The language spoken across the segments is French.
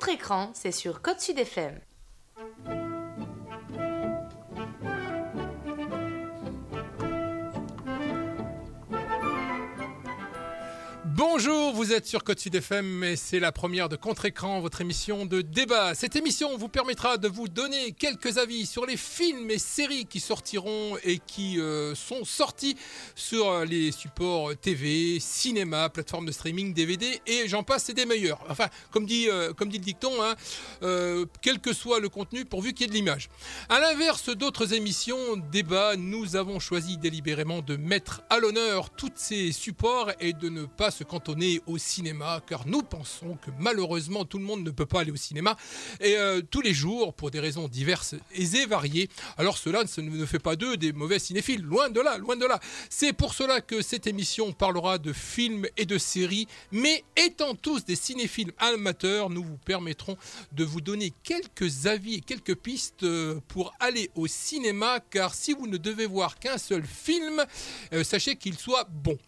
contre-écran, c'est sur Code Sud FM. Bonjour, vous êtes sur Code Sud FM et c'est la première de Contre-Écran, votre émission de débat. Cette émission vous permettra de vous donner quelques avis sur les films et séries qui sortiront et qui euh, sont sortis sur les supports TV, cinéma, plateforme de streaming, DVD et j'en passe, c'est des meilleurs. Enfin, comme dit, euh, comme dit le dicton, hein, euh, quel que soit le contenu pourvu qu'il y ait de l'image. À l'inverse d'autres émissions débat, nous avons choisi délibérément de mettre à l'honneur tous ces supports et de ne pas se cantonner au cinéma, car nous pensons que malheureusement tout le monde ne peut pas aller au cinéma et euh, tous les jours pour des raisons diverses et variées. Alors cela ne fait pas d'eux des mauvais cinéphiles, loin de là, loin de là. C'est pour cela que cette émission parlera de films et de séries, mais étant tous des cinéphiles amateurs, nous vous permettrons de vous donner quelques avis et quelques pistes euh, pour aller au cinéma, car si vous ne devez voir qu'un seul film, euh, sachez qu'il soit bon.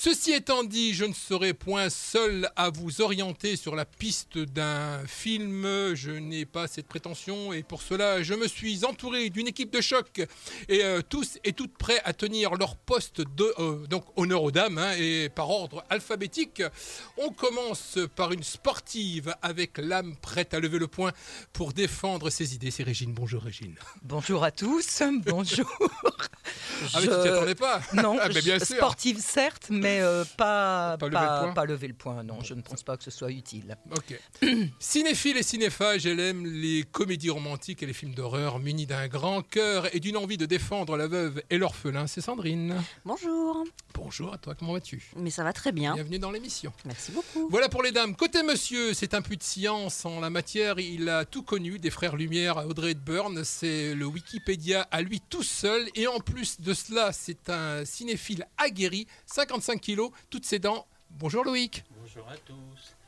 Ceci étant dit, je ne serai point seul à vous orienter sur la piste d'un film. Je n'ai pas cette prétention et pour cela, je me suis entouré d'une équipe de choc et euh, tous et toutes prêts à tenir leur poste de euh, donc honneur aux dames hein, et par ordre alphabétique. On commence par une sportive avec l'âme prête à lever le poing pour défendre ses idées. C'est Régine. Bonjour Régine. Bonjour à tous. Bonjour. Ah mais tu t'y attendais pas Non, ah, mais bien sûr. sportive certes, mais euh, pas, Pas pas, lever le point lever le point. Non, je ne pense pas que ce soit utile. Ok. Cinéphile et cinéphage, elle aime les comédies romantiques et les films d'horreur munis d'un grand cœur et d'une envie de défendre la veuve et l'orphelin. C'est Sandrine. Bonjour. Bonjour à toi, comment vas-tu? Mais ça va très bien. Bienvenue dans l'émission. Merci beaucoup. Voilà pour les dames. Côté monsieur, c'est un puits de science en la matière. Il a tout connu, des frères Lumière à Audrey Hepburn. C'est le Wikipédia à lui tout seul. Et en plus de cela, c'est un cinéphile aguerri, 55 kilos, toutes ses dents. Bonjour Loïc. Bonjour à tous.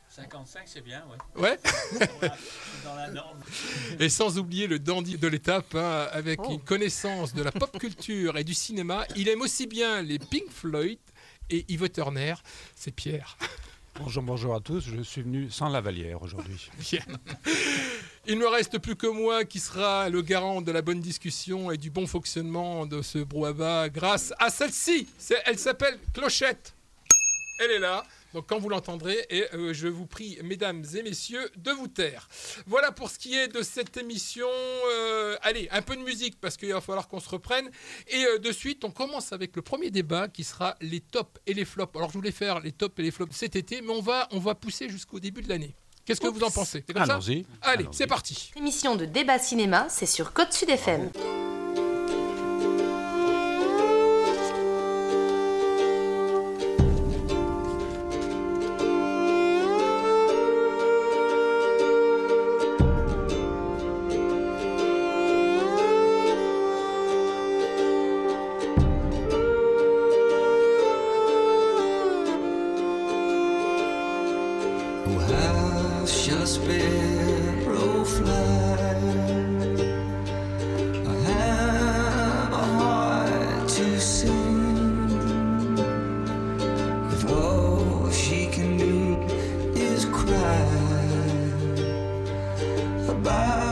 55, c'est bien, ouais. Ouais. Dans la norme. Et sans oublier le dandy de l'étape, hein, avec Oh. une connaissance de la pop culture et du cinéma. Il aime aussi bien les Pink Floyd et Yves Turner. C'est Pierre. Bonjour, bonjour à tous. Je suis venu sans lavalière aujourd'hui. Bien. Il ne reste plus que moi qui sera le garant de la bonne discussion et du bon fonctionnement de ce brouhaha grâce à celle-ci. Elle s'appelle Clochette. Elle est là. Donc quand vous l'entendrez, et euh, je vous prie, mesdames et messieurs, de vous taire. Voilà pour ce qui est de cette émission. Euh, allez, un peu de musique parce qu'il va falloir qu'on se reprenne. Et euh, de suite, on commence avec le premier débat qui sera les tops et les flops. Alors je voulais faire les tops et les flops cet été, mais on va, on va pousser jusqu'au début de l'année. Qu'est-ce que vous en pensez? C'est comme ça? Allons-y. Allez, Allons-y. c'est parti. Émission de débat cinéma, c'est sur Code Sud FM. How goodbye.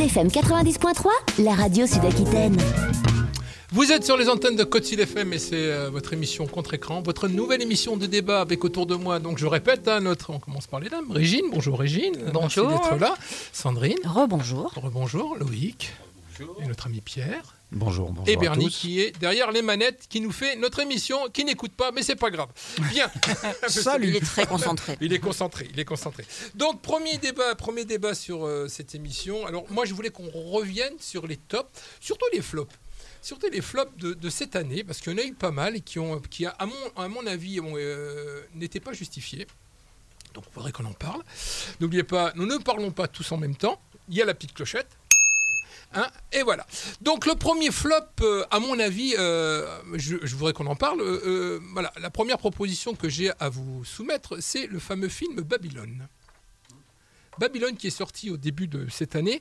FM 90.3, la radio Sud-Aquitaine. Vous êtes sur les antennes de Côte Sud FM et c'est euh, votre émission contre-écran, votre nouvelle émission de débat avec autour de moi. Donc je répète, hein, notre, on commence par les dames. Régine, bonjour Régine. Bonjour. Merci d'être là. Sandrine, Rebonjour. bonjour. Loïc. Et notre ami Pierre. Bonjour, bonjour et à Bernie tous. qui est derrière les manettes, qui nous fait notre émission, qui n'écoute pas, mais c'est pas grave. Bien. Il est très concentré. Il est concentré, il est concentré. Donc premier débat, premier débat sur euh, cette émission. Alors moi je voulais qu'on revienne sur les tops, surtout les flops. Surtout les flops de, de cette année, parce qu'il y en a eu pas mal et qui, ont, qui à, mon, à mon avis, euh, n'étaient pas justifiés. Donc il faudrait qu'on en parle. N'oubliez pas, nous ne parlons pas tous en même temps. Il y a la petite clochette. Hein, et voilà. Donc le premier flop, euh, à mon avis, euh, je, voudrais qu'on en parle. euh, la première proposition que j'ai à vous soumettre, c'est le fameux film Babylone. Babylone qui est sorti au début de cette année,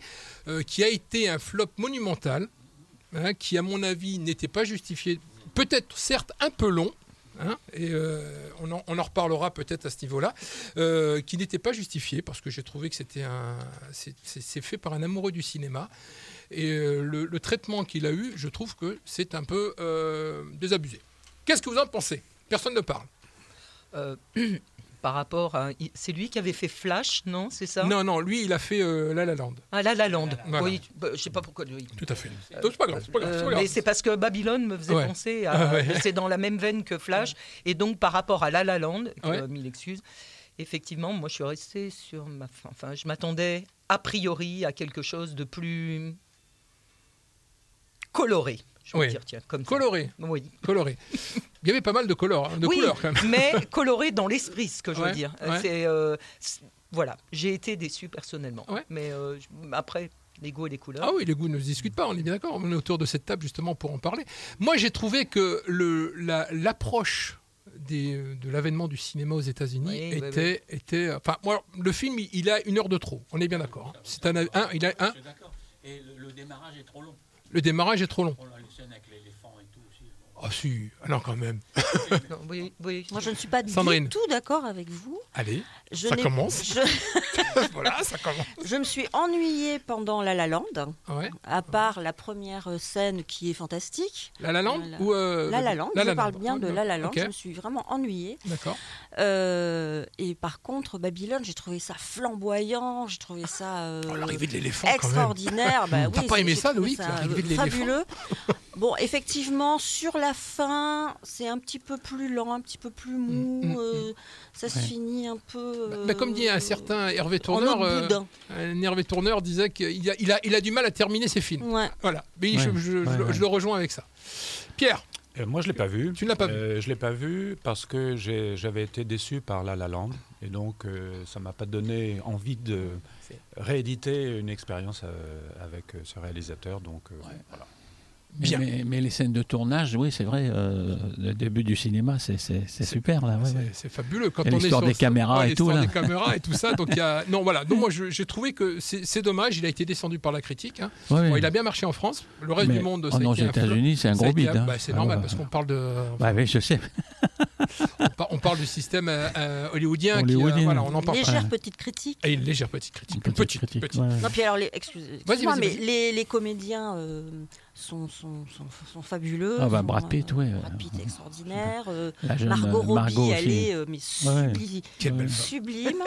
qui a été un flop monumental, hein, qui à mon avis n'était pas justifié, peut-être certes un peu long. Hein, et euh, on, en, reparlera peut-être à ce niveau-là, euh, qui n'était pas justifié parce que j'ai trouvé que c'était un, c'est- fait par un amoureux du cinéma et euh, le, traitement qu'il a eu, je trouve que c'est un peu désabusé. Qu'est-ce que vous en pensez? Personne ne parle. Par rapport à. C'est lui qui avait fait Flash, non C'est ça? Non, non, lui, il a fait euh, La La Land. Ah, La La Land. Voilà. Oui, bah, je sais pas pourquoi. oui. Tout à fait. C'est pas grave, c'est pas grave, Euh, pas grave. mais c'est parce que Babylone me faisait Ouais. penser à. Ah ouais. C'est dans la même veine que Flash. Et donc, par rapport à La La Land, Ouais. mille excuses, effectivement, moi, je suis restée sur ma fin. Enfin, je m'attendais a priori à quelque chose de plus coloré. Je Oui. dire, tiens, comme ça. Coloré, Oui. coloré. Il y avait pas mal de, couleurs, hein, de oui, couleurs quand même. mais coloré dans l'esprit, ce que je Ouais, veux dire. ouais. C'est euh, c'est- voilà, j'ai été déçu personnellement. Ouais. Mais euh, après, les goûts et les couleurs. Ah oui, les goûts ne se discutent pas, on est bien d'accord. On est autour de cette table justement pour en parler. Moi, j'ai trouvé que le- la- l'approche des- de l'avènement du cinéma aux États-Unis Oui, oui, était, était. Enfin, moi, le film, il- il a une heure de trop. On est bien d'accord. hein. C'est un, un- il a un. Je suis d'accord. Et le, le démarrage est trop long. Le démarrage est trop long. On a les avec l'éléphant et tout aussi. Ah si, ah non quand même. Non, oui, oui. Moi, je ne suis pas Sandrine. du tout d'accord avec vous. Allez, Je Ça commence. Je, voilà, ça commence. je me suis ennuyée pendant La La Land, Ouais. à part la première scène qui est fantastique. La La Land La- ou euh, La La Land, La je La parle Land. bien de La La Land. Je me suis vraiment ennuyée. D'accord. Euh, et par contre, Babylone, j'ai trouvé ça flamboyant, j'ai trouvé ça euh, Oh, L'arrivée de l'éléphant quand même. extraordinaire. Bah T'as oui, pas aimé ça, Loïc, ça, l'arrivée de l'éléphant Fabuleux. Bon, effectivement, sur la fin, c'est un petit peu plus lent, un petit peu plus mou. Mm, mm, euh, ça se finit un peu. Bah, bah, comme dit un euh, certain Hervé Tourneur, euh, un Hervé Tourneur disait qu'il a, il a, il a du mal à terminer ses films. Ouais. Voilà. Mais Ouais, je, je- ouais, je- ouais. je le rejoins avec ça. Pierre, Euh, moi, je l'ai pas vu. Tu ne l'as pas vu Euh, Je l'ai pas vu parce que j'avais été déçu par La La Land et donc euh, ça m'a pas donné envie de rééditer une expérience euh, avec ce réalisateur. Donc euh, voilà. Mais, Bien. mais- mais les scènes de tournage, oui, c'est vrai, euh, le début du cinéma, c'est super là. ouais, C'est- ouais. Fabuleux quand on est l'histoire sur des caméras et tout, l'histoire là. des caméras et tout ça. Donc il y a non voilà. Donc moi j'ai trouvé que c'est dommage. Il a été descendu par la critique. hein. Ouais, Bon, ouais. il a bien marché en France. Le reste Mais du monde. en- ça a aux. États-Unis, c'est un gros bide, hein. bah, c'est Ah normal ouais. parce qu'on parle de Ouais, oui, je sais. on, par- on parle du système euh, euh, hollywoodien. qui, euh, Hollywoodien. voilà, on en parle. Légère petite critique. Et une légère petite critique. Une petite petite, critique, petite. Non, puis alors, les, mais les, comédiens sont, sont, sont, sont fabuleux. Ah bah, sont, Brad Pitt, euh, ouais. Brad Pitt extraordinaire. euh, La jeune, Margot euh, Robbie, Margot elle est euh, mais Ouais. subli- Quelle belle femme. sublime.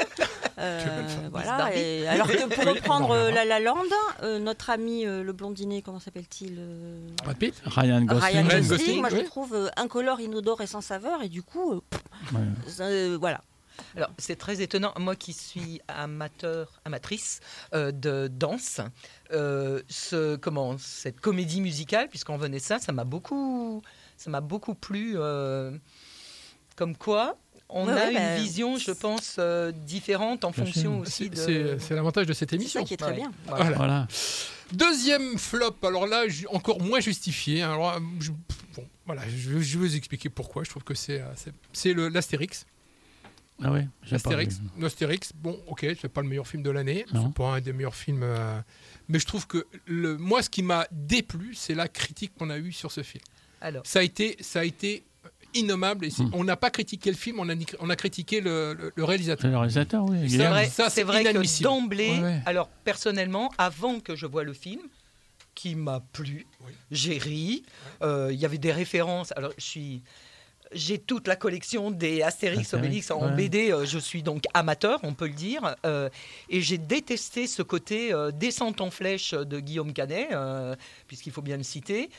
Euh, Quelle belle femme. Miss voilà. Et- alors que pour reprendre euh, La La Land, euh, notre ami euh, le blondinet, comment s'appelle-t-il euh, Brad Pitt. Ryan Gosling. Ryan Ryan Gosling, moi je le trouve euh, incolore, inodore et sans saveur, et du coup, euh, pff, Ouais. euh, voilà. Alors, c'est très étonnant. Moi qui suis amateur, amatrice euh, de danse, euh, ce, comment, cette comédie musicale, puisqu'on venait ça, ça m'a beaucoup, ça m'a beaucoup plu. euh, comme quoi, on Ouais, a ouais, une bah, vision, je pense, euh, différente en fonction aussi C'est de. c'est- c'est l'avantage de cette C'est ça émission. qui est très Ouais. bien. Voilà. Deuxième flop, alors là, encore moins justifié. hein. Alors, je, bon, voilà, je, je vais vous expliquer pourquoi. Je trouve que c'est c'est- c'est l'Astérix. Ah ouais, l'Astérix, bon, ok, c'est pas le meilleur film de l'année, c'est pas un des meilleurs films, euh, mais je trouve que le, moi, ce qui m'a déplu, c'est la critique qu'on a eue sur ce film. Alors, Ça a été, ça a été innommable. Et Hmm. On n'a pas critiqué le film, on a, ni- on a critiqué le, le- le réalisateur. C'est le réalisateur, oui. C'est vrai, ça, c'est vrai que d'emblée, Ouais, ouais. alors personnellement, avant que je voie le film, qui m'a plu, Oui. j'ai ri, euh, il y avait des références. Alors, je suis. J'ai toute la collection des Astérix, Obélix en ouais. BD. euh, je suis donc amateur, on peut le dire. euh, et j'ai détesté ce côté euh, descente en flèche de Guillaume Canet, puisqu'il faut bien le citer,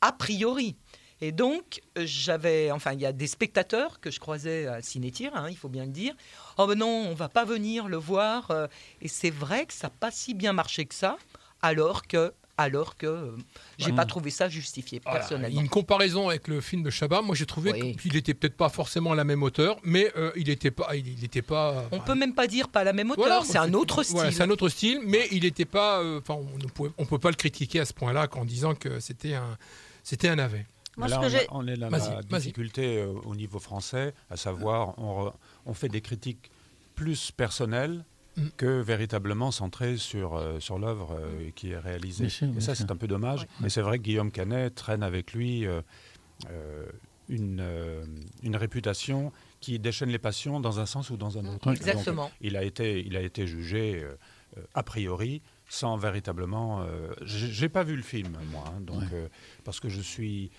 a priori. Et donc, j'avais, enfin, il y a des spectateurs que je croisais à Cinétir, hein, il faut bien le dire. Oh ben non, on va pas venir le voir. et c'est vrai que ça n'a pas si bien marché que ça, alors que, alors que, euh, j'ai Ouais. pas trouvé ça justifié Voilà. personnellement. Une comparaison avec le film de Chabat, moi j'ai trouvé Oui. qu'il était peut-être pas forcément à la même hauteur, mais euh, il était pas, il, il était pas. On enfin, peut même pas dire pas la même hauteur, Voilà, c'est un autre style. Voilà, c'est un autre style, mais il n'était pas. euh, Enfin, on ne pouvait- on peut pas le critiquer à ce point-là qu'en disant que c'était un, c'était un navet. Moi, là, que on, on est dans Vas-y, la difficulté euh, au niveau français, à savoir, on, re- on fait des critiques plus personnelles Mm. que véritablement centrées sur, euh, sur l'œuvre euh, qui est réalisée. Bien sûr, Et ça, c'est un peu dommage. Ouais. Mais c'est vrai que Guillaume Canet traîne avec lui euh, euh, une, euh, une réputation qui déchaîne les passions dans un sens ou dans un autre. Ouais. Donc, Exactement. il a été, il a été jugé a priori sans véritablement. euh, j'ai pas vu le film moi, hein, donc Ouais. euh, parce que je suis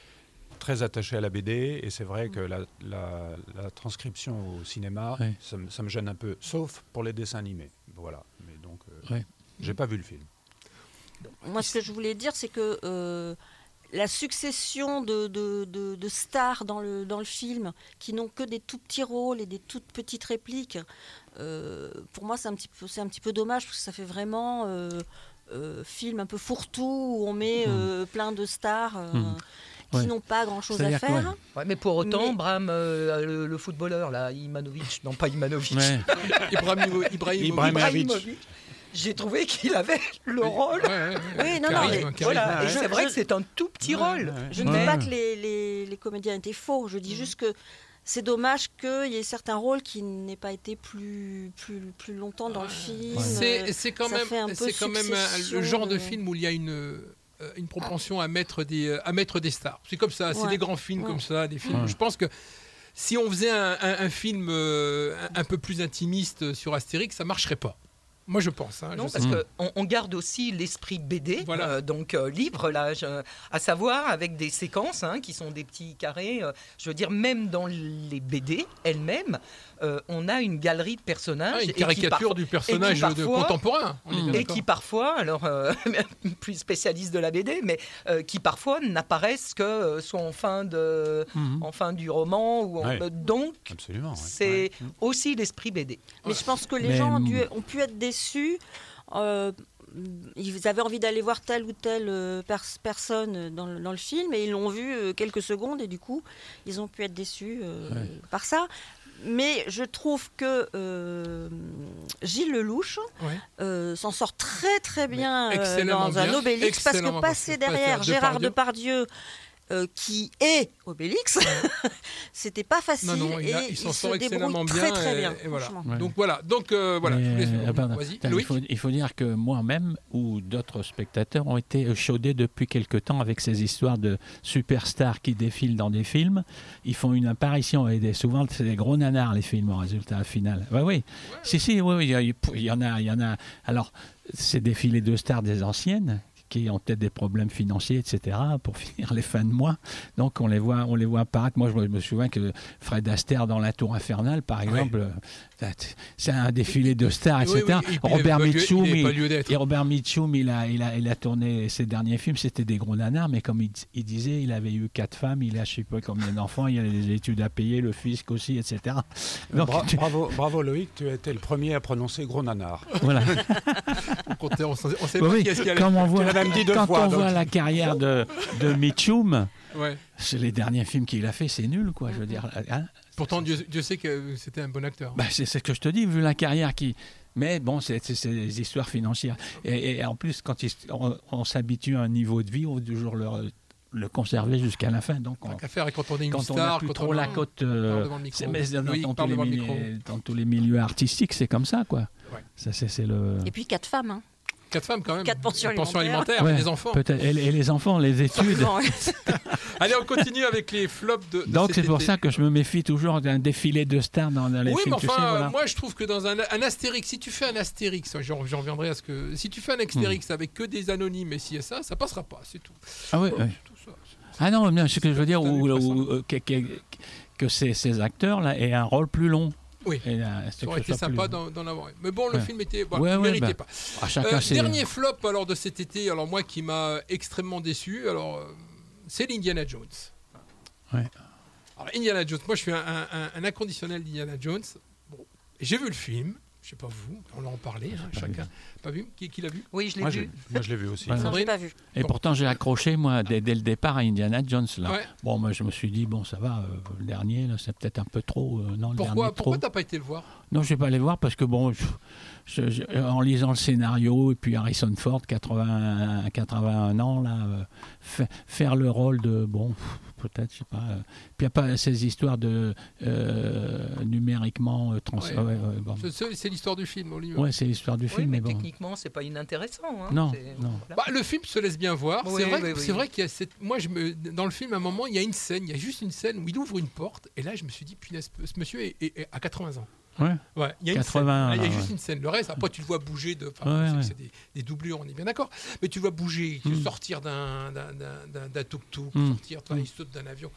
très attaché à la BD et c'est vrai que la, la- la transcription au cinéma, Ouais. ça, me- ça me gêne un peu, sauf pour les dessins animés. Voilà. Mais donc, euh, Ouais. j'ai pas vu le film. Moi, ce que je voulais dire, c'est que euh, la succession de, de- de- de stars dans le, dans le film, qui n'ont que des tout petits rôles et des toutes petites répliques, euh, pour moi, c'est un, petit peu- c'est un petit peu dommage, parce que ça fait vraiment euh, euh, film un peu fourre-tout, où on met euh, plein de stars euh, Mhm. Qui Ouais. n'ont pas grand-chose à faire. ouais. Ouais, mais pour autant, Mais- Bram, euh, le, le footballeur, là, Imanovic, non pas Imanovic, Ibrahimovic. Ibrahimovic. Ibrahimovic, j'ai trouvé qu'il avait le rôle. Ouais, ouais, ouais. Oui, non, non, mais. Voilà, c'est vrai je- que c'est un tout petit rôle. Je ne Ouais. dis pas que les, les- les comédiens étaient faux, je dis juste que c'est dommage qu'il y ait certains rôles qui n'aient pas été plus, plus, plus longtemps dans le film. C'est c'est quand même, quand même euh, le genre de de- film où il y a une euh, une propension à mettre des euh, à mettre des stars. C'est comme ça, c'est Ouais. des grands films Ouais. comme ça, des films. Ouais. Je pense que si on faisait un, un- un film euh, un, un peu plus intimiste sur Astérix, ça marcherait pas. Moi, je pense. hein, Non, je parce qu'on on garde aussi l'esprit BD, Voilà. euh, donc euh, livre, là, je- à savoir avec des séquences hein, qui sont des petits carrés. euh, je veux dire, même dans les BD elles-mêmes, euh, on a une galerie de personnages. Ah, une qui caricature parfois- du personnage de contemporain. et qui parfois, alors euh, plus spécialiste de la BD, mais euh, qui parfois n'apparaissent que euh, soit en fin de, Mhm. en fin du roman ou en- Ouais. donc Absolument. ouais. c'est Ouais. aussi l'esprit BD. Mais je pense que les Mais, gens ont, dû- ont pu être déçus. euh, ils avaient envie d'aller voir telle ou telle pers- personne dans le, dans le film et ils l'ont vu quelques secondes et du coup ils ont pu être déçus euh, Ouais. par ça. Mais je trouve que euh, Gilles Lelouch Ouais. euh, s'en sort très très bien euh, dans un Obélix parce que passer derrière Gérard Depardieu. Depardieu. Euh, qui est Obélix, c'était pas facile Non, non, il, a- et il s'en se sort excellemment débrouille bien. très très bien. et voilà. franchement. Ouais. Donc voilà. Donc euh, voilà. Mais, je vous laisse- euh, pardon. Il, faut, il faut dire que moi-même ou d'autres spectateurs ont été chaudés depuis quelque temps avec ces histoires de superstars qui défilent dans des films. Ils font une apparition et des- souvent c'est des gros nanars les films en résultat final. Ouais, oui, si si, oui, oui, il y, a- il y en a, il y en a. Alors ces défilés de stars des anciennes qui ont peut-être des problèmes financiers, etc., pour finir les fins de mois. Donc on les voit, on les voit apparaître. Moi, je me- souviens que Fred Astaire dans La Tour Infernale, par exemple, euh, c'est un défilé de stars, etc. oui, Robert Mitchum, il et Robert Mitchum, il a, il, a, il a tourné ses derniers films, c'était des gros nanars, mais comme il, il disait, il avait eu quatre femmes, il a je sais pas combien d'enfants, il y a des études à payer, le fisc aussi, etc. Donc, Bra- tu- bravo, bravo Loïc, tu as été le premier à prononcer gros nanar. voilà. On on sait- pas oui, qui est-ce qui on même dit deux quand fois, on donc. voit la carrière de, de Mitchum, Ouais. c'est les derniers films qu'il a fait, c'est nul, quoi. Je veux dire, hein. Pourtant, Dieu, Dieu sait que c'était un bon acteur. Bah, c'est ce que je te dis, vu la carrière qui. Mais bon, c'est des histoires financières. Et, et en plus, quand il- on, on s'habitue à un niveau de vie, on veut toujours le, le conserver jusqu'à la fin. Donc, on, faire, et quand on est une quand on n'a star, plus quand trop on la cote. euh, mais dans, dans dans tous les milieux artistiques, c'est comme ça, quoi. Ouais. Ça, c'est le. Et puis quatre femmes. Hein. Quatre femmes quand même. Quatre pensions Pensions alimentaires. alimentaires, Ouais, et des enfants. peut-être. Et, et les enfants, les études. Allez, on continue avec les flops de. Donc c'est pour ça que je me méfie toujours d'un défilé de stars dans, dans les Oui, films. mais tu enfin, sais, voilà. moi je trouve que dans un, un Astérix, si tu fais un Astérix, j'en reviendrai à ce que. Si tu fais un Astérix Hmm. avec que des anonymes et si et ça, ça passera pas, c'est tout. Ah ouais, ouais. Tout ça. Ah non, non, ce que je veux dire, euh, que, que- que ces, ces acteurs-là aient un rôle plus long. Oui. Et, euh, Ça aurait été plus sympa d'en avoir. Mais bon, le Ouais. film était. Ouais, ouais, méritait bah, pas. À chacun Euh, dernier flop alors de cet été, alors moi qui m'a extrêmement déçu, alors euh, c'est l'Indiana Jones. Ouais. Alors Indiana Jones, moi je suis un, un- un- un inconditionnel d'Indiana Jones. Bon, j'ai vu le film, je sais pas vous, on en parlait, hein, pas chacun. Pas vu Qui, qui l'a vu Oui, je l'ai vu. moi, je l'ai vu aussi. Voilà. non, j'ai Sandrine pas vu. Et Bon. pourtant, j'ai accroché, moi, dès, dès le départ à Indiana Jones. Là. Ouais. Bon, moi, je me suis dit, bon, ça va, euh, le dernier, là, c'est peut-être un peu trop. euh, non, le Pourquoi, dernier, pourquoi trop. t'as pas été le voir? Non, je vais pas aller voir parce que, bon, je- je- je- en lisant le scénario, et puis Harrison Ford, 80, 81 ans, là, euh, fa- faire le rôle de, bon, pff, peut-être, je sais pas. euh, puis il n'y a pas ces histoires de euh, numériquement euh, trans. Ouais. ouais, ouais, bon. C'est- l'histoire du film, Olivier. Ouais, c'est l'histoire du Oui, film, mais mais bon. techniquement, c'est pas inintéressant. hein. Non, C'est- non. voilà. Bah, le film se laisse bien voir. Oui, c'est vrai, oui, que- oui. c'est vrai qu'il y a cette. Moi, je me... dans le film, à un moment, il y a une scène, il y a juste une scène où il ouvre une porte, et là, je me suis dit, punaise, ce monsieur est, est- est à 80 ans. Ouais. Ouais, il y a une 80, scène. Il y a juste ouais. une scène. Le reste, après, tu le vois bouger de. Enfin, Ouais, c'est- des, des doublures, on est bien d'accord. Mais tu le vois bouger, tu Mm. sortir d'un d'un- tuk-tuk, Mm. sortir, enfin, il saute d'un avion.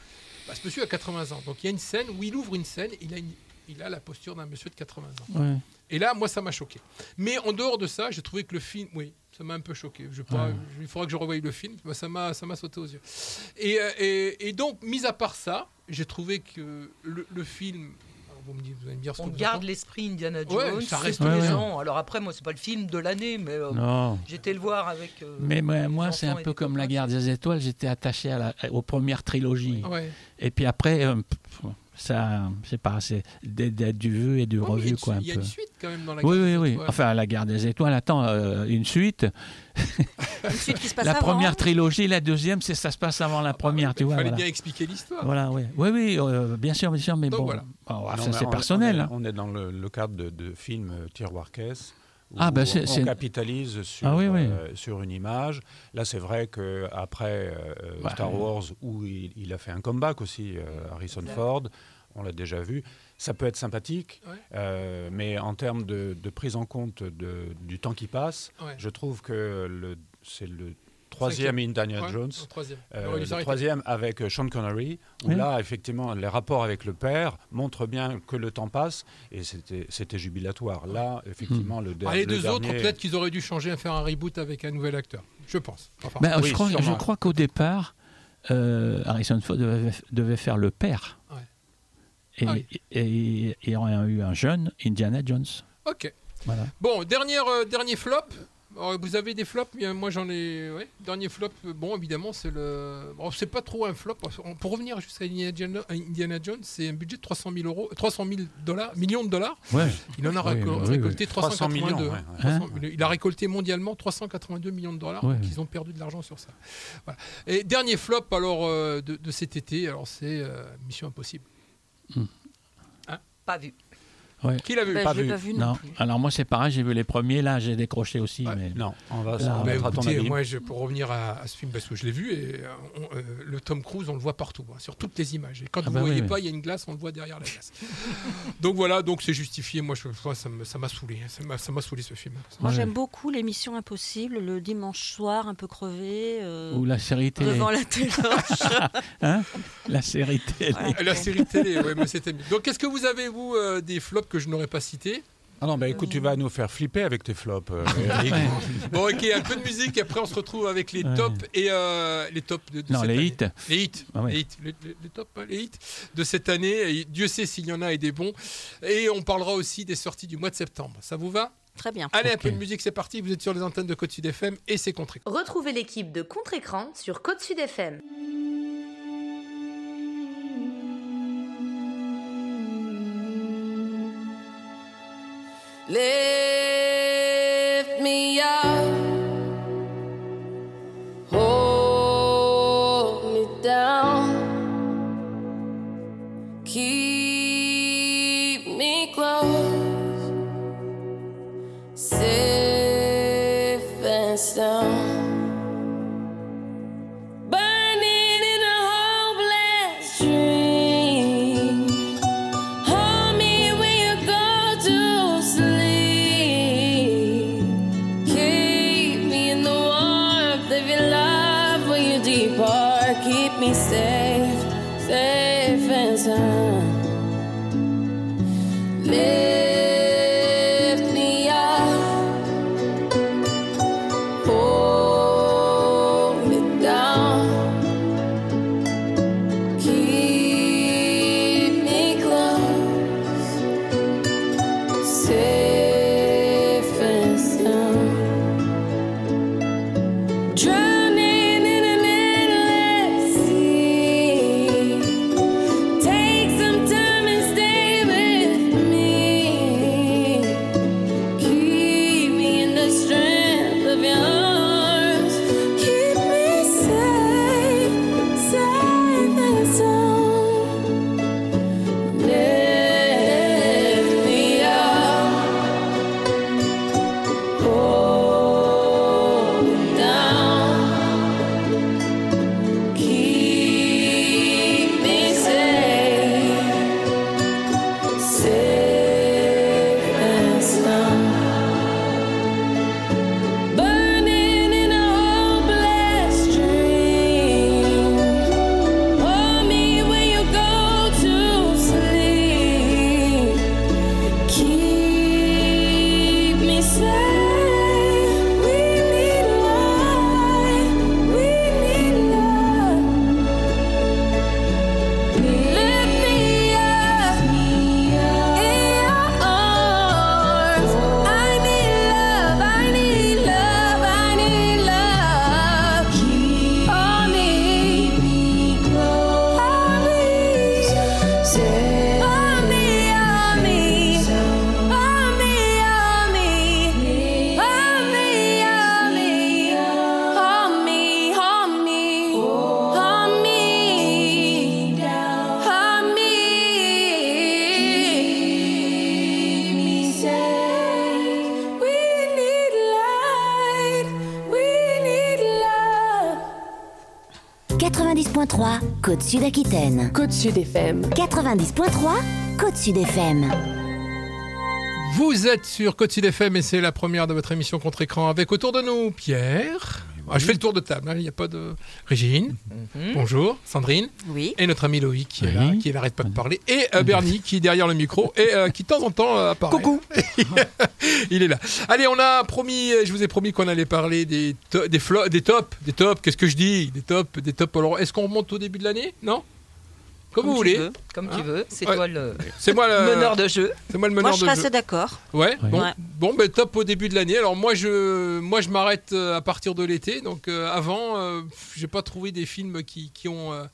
Bah, ce monsieur a 80 ans. Donc il y a une scène où il ouvre une scène, il a, une- il a la posture d'un monsieur de 80 ans. Et là, moi, ça m'a choqué. Mais en dehors de ça, j'ai trouvé que le film, oui, ça m'a un peu choqué. Je pas, Il faudra que je revoie le film. Moi, Ça m'a, ça m'a sauté aux yeux. Et, euh, et, et donc, mis à part ça, j'ai trouvé que le, le film. Vous, me dites, vous allez me dire ce On que vous en garde l'esprit Indiana Ouais, Jones. ça reste tous les Ouais, ouais. ans. Alors après, moi, c'est pas le film de l'année, mais euh, j'étais le voir avec. euh, Mais moi, les moi, c'est un peu les comme la guerre des étoiles. J'étais attaché à la, aux premières trilogies. Ouais. Et puis après, euh, pff, ça, c'est pas, c'est d'être du vu et du Ouais, mais il y a revu, quoi, Il y a peu. une suite quand même dans la Oui, guerre oui, des oui. étoiles. Enfin, la guerre des étoiles, attends, euh, une suite. Une suite qui se passe La avant. première trilogie, la deuxième, c'est ça se passe avant la première, tu Il vois. fallait Voilà, bien expliquer l'histoire. voilà oui. Oui, oui, euh, bien sûr, bien sûr, mais Donc bon. voilà. bon, ah, Non, ça, mais c'est on- personnel. On est, hein. on est dans le, le cadre de, de films euh, tiroir-caisse. Où Ah, bah, on capitalise sur, Ah oui, oui. euh, sur une image. Là, c'est vrai qu'après Ouais. Star Wars, où il, il a fait un comeback aussi, euh, Harrison Ford, on l'a déjà vu, ça peut être sympathique, Ouais. euh, mais en termes de, de prise en compte de- du temps qui passe, Ouais. je trouve que c'est le troisième Indiana Ouais, Jones. troisième. Euh, le troisième avec euh, Sean Connery, où Oui. là, effectivement, les rapports avec le père montrent bien que le temps passe et c'était c'était jubilatoire. Là, effectivement, le, Ah, les le deux autres, dernier- peut-être qu'ils auraient dû changer et faire un reboot avec un nouvel acteur. Je pense. Enfin, Ben, oui, je crois, je sûrement. crois qu'au départ, euh, Harrison Ford devait, devait faire le père. Ouais. Et, Ah oui. et- et il y aurait eu un jeune Indiana Jones. ok. Voilà. Bon, dernière, euh, dernier flop. Alors, vous avez des flops Moi j'en ai. Ouais. Dernier flop, euh, bon évidemment c'est le. Bon, c'est pas trop un flop. Pour revenir jusqu'à Indiana Jones, Indiana Jones, c'est un budget de 300 000 euros, 300 000 dollars, millions de dollars. Ouais. Il en a Oui, récol- oui, oui. récolté 300 382. millions, ouais, ouais. 300 il a récolté mondialement 382 millions de dollars. Donc ils ont perdu de l'argent sur ça. Voilà. Et dernier flop alors euh, de, de cet été, alors c'est euh, Mission Impossible. Pas vu. Qui l'a vu Bah, Pas je l'ai vu. pas vu non, Non, plus. alors moi c'est pareil, j'ai vu les premiers, là j'ai décroché aussi. Ouais. Mais... Non, on va on mettra ton écoutez, avis. moi, je, pour revenir à, à ce film, parce que je l'ai vu, et euh, on- euh, le Tom Cruise, on le voit partout, hein, sur toutes les images. Et quand Ah vous ne bah voyez oui, pas, oui. il y a une glace, on le voit derrière la glace. donc voilà, donc c'est justifié. Moi, je, moi, ça m'a saoulé. hein, Ça m'a- saoulé ce film. Moi, Ouais. j'aime beaucoup les missions impossibles le dimanche soir, un peu crevé, euh, Ou la série télé. devant la télé. Hein? La série télé. La série télé, ouais, mais c'était mieux. Donc, est-ce que vous avez, vous, euh, des flops que je n'aurais pas cités Ah non, bah écoute, tu vas nous faire flipper avec tes flops. euh. Bon, ok, un peu de musique, et après, on se retrouve avec les tops et euh, les tops de, de Non, cette les année. hits. Les hits, Ah ouais. les, hits les, les- les tops, hein, les hits de cette année. Et Dieu sait s'il y en a et des bons. Et on parlera aussi des sorties du mois de septembre. Ça vous va? Très bien. Allez, un peu de musique, c'est parti. Vous êtes sur les antennes de Côte Sud FM et c'est contre Retrouvez l'équipe de Contre-Écran sur Côte Sud FM. Let. 90.3 Côte Sud Aquitaine. Côte Sud FM. 90.3 Côte Sud FM. Vous êtes sur Côte Sud FM et c'est la première de votre émission contre-écran avec autour de nous Pierre. Ah, je fais le tour de table, hein, il n'y a pas de. Régine, bonjour. Sandrine. Oui. Et notre ami Loïc qui est Oui. là, qui n'arrête pas de parler. Et euh, Bernie qui est derrière le micro et euh, qui de temps en temps euh, apparaît. Coucou. Il est là. Allez, on a promis, je vous ai promis qu'on allait parler des, to- des, des tops. Des tops, qu'est-ce que je dis? Des tops, des tops. Alors, est-ce qu'on remonte au début de l'année? Non? Comme, vous tu voulez. veux, comme tu Hein veux. C'est Ouais. toi le C'est moi le meneur de jeu. C'est moi le Moi, meneur je de serais jeu. assez d'accord. Ouais. Ouais. Bon, Ouais. bon ben, top au début de l'année. Alors moi je moi je m'arrête euh, à partir de l'été. Donc euh, avant, euh, j'ai pas trouvé des films qui, qui ont euh,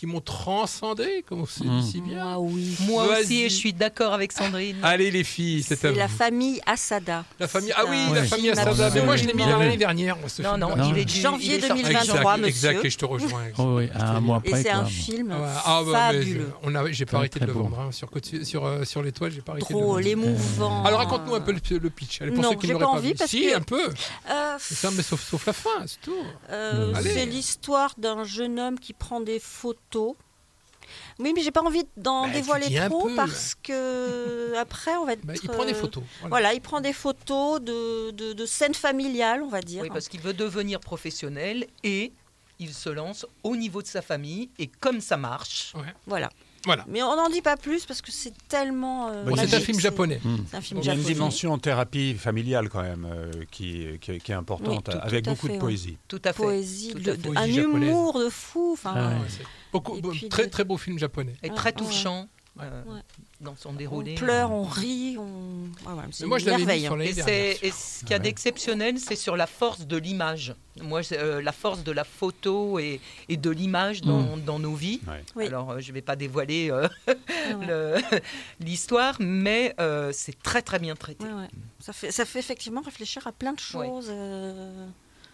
qui m'ont transcendé, comme on se dit Mm. si bien. Moi, oui. Moi aussi, et je suis d'accord avec Sandrine. Allez les filles, c'est à C'est vous. la famille Asada. La famille. Ah oui, la famille Asada. Mais moi je l'ai mis l'année dernière. moi, ce Non, non, il est du Janvier il est sorti- 2023, exact, exact, monsieur. et je te rejoins. Oh oui, un mois Et c'est un film Ah ah bah, mais fabuleux. on a, j'ai pas arrêté de le beau. vendre hein, sur, côté- sur, euh, sur l'étoile, j'ai pas arrêté de le Drôle, émouvant. Alors raconte-nous un peu le, le pitch. Allez, pour Non, ceux qui j'ai n'auraient pas envie parce si, que- un peu. Euh, C'est ça, mais sauf, sauf la fin, c'est tout. Euh, Allez. c'est l'histoire d'un jeune homme qui prend des photos. Oui, mais j'ai pas envie d'en Bah, dévoiler trop parce que après on va être. Bah, il prend des euh, photos. voilà. Voilà, il prend des photos de, de, de scènes familiales, on va dire. Oui, parce qu'il veut devenir professionnel et il se lance au niveau de sa famille. Et comme ça marche, Voilà. Voilà. Mais on n'en dit pas plus parce que c'est tellement. euh, Bon, c'est un film japonais. Mm. C'est un film Il y a une dimension thérapie familiale quand même euh, qui, qui, qui est importante, Oui, tout- avec tout beaucoup fait, de ouais. poésie. tout à fait. Poésie, Tout à de- fait. de- Poésie un japonaise. humour de fou. Enfin, Ah ouais. Ouais, c'est beaucoup, Et bon, puis très très beau film japonais. Et Ouais, très touchant Ouais. euh, Ouais. dans son on déroulé. pleure, on rit, on. Ouais, ouais, c'est hein. Et, ce qu'il y a Ouais. d'exceptionnel, c'est sur la force de l'image. Moi, euh, la force de la photo et, et de l'image dans, dans nos vies. Ouais. Oui. Alors, euh, je ne vais pas dévoiler euh, Ah l'histoire, mais euh, c'est très très bien traité. Ouais, ouais. Ça, fait, ça fait effectivement réfléchir à plein de Ouais. choses.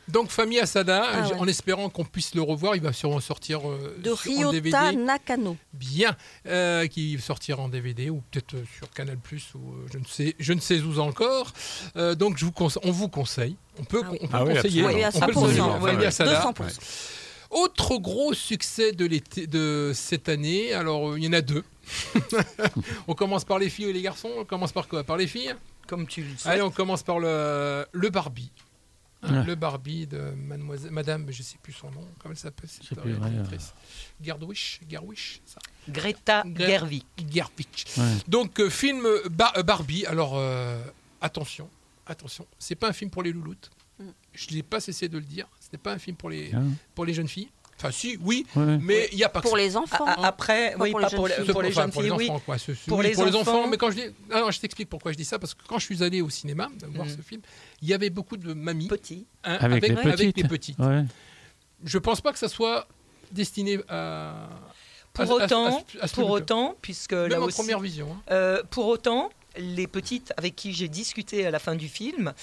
Euh, Donc Famille Asada, Ah ouais. en espérant qu'on puisse le revoir, il va sûrement sortir euh, de sur- en DVD. Ryota Nakano. Bien, euh, qui sortira en DVD ou peut-être euh, sur Canal Plus ou euh, je ne sais, je ne sais où encore. Euh, donc je vous conse- on vous conseille, on peut, Ah oui. on peut Ah oui, conseiller, absolument. Oui, à on peut le 100%, conseiller, ouais, Famille ouais. Asada. 200%. Ouais. Autre gros succès de l'été de cette année, alors euh, il y en a deux. on commence par les filles et les garçons. On commence par quoi? Par les filles? Comme tu le sais. Allez, on commence par le, le Barbie. Hein, Ouais. Le Barbie de mademoiselle, madame, je sais plus son nom, comment elle s'appelle cette réalisatrice Gerdwisch, Gerwisch, ça Greta Ger- Gerwig. Gerwig. Ouais. Donc euh, film Ba- euh, Barbie. Alors euh, attention, attention, c'est pas un film pour les louloutes. Mm. Je n'ai pas cessé de le dire. Ce n'est pas un film pour les Ah, pour les jeunes filles. Enfin si, oui, ouais. mais il y a pas que Pour ça. les enfants. Ah, ah, après, Pas oui, pour pas les pour, jeunes les- filles. pour les Enfin, jeunes pour les filles, oui. enfants, quoi. Pour oui, les pour les enfants. Mais quand je dis, ah non, je t'explique pourquoi je dis ça parce que quand je suis allé au cinéma voir Mm. ce film, il y avait beaucoup de mamies Petit. hein, Avec, les avec petites. les petites. Ouais. Je pense pas que ça soit destiné à. Pour à- autant, à- à ce pour autant, puisque Même là en aussi, première vision. hein. Euh, pour autant, les petites avec qui j'ai discuté à la fin du film,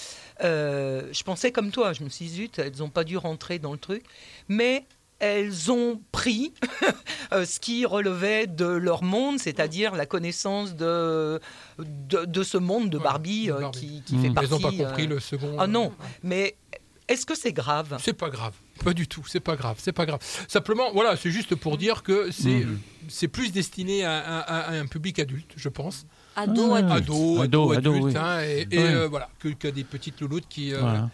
euh, je pensais comme toi, je me suis dit, zut, elles n'ont pas dû rentrer dans le truc, mais elles ont pris euh, ce qui relevait de leur monde, c'est-à-dire la connaissance de, de, de ce monde de Ouais, Barbie, de euh, Barbie. qui, qui Mm. fait Elles partie. n'ont pas compris euh, le second. Ah non, mais est-ce que c'est grave? C'est pas grave. Pas du tout. C'est pas grave. C'est pas grave. Simplement, voilà, c'est juste pour dire que c'est c'est plus destiné à, à- à un public adulte, je pense. Ado, Ah, adulte. Ado, Ado, ado, ado, adulte, oui. hein, et, et, Ouais. euh, voilà, que, que des petites louloutes qui, euh, Voilà.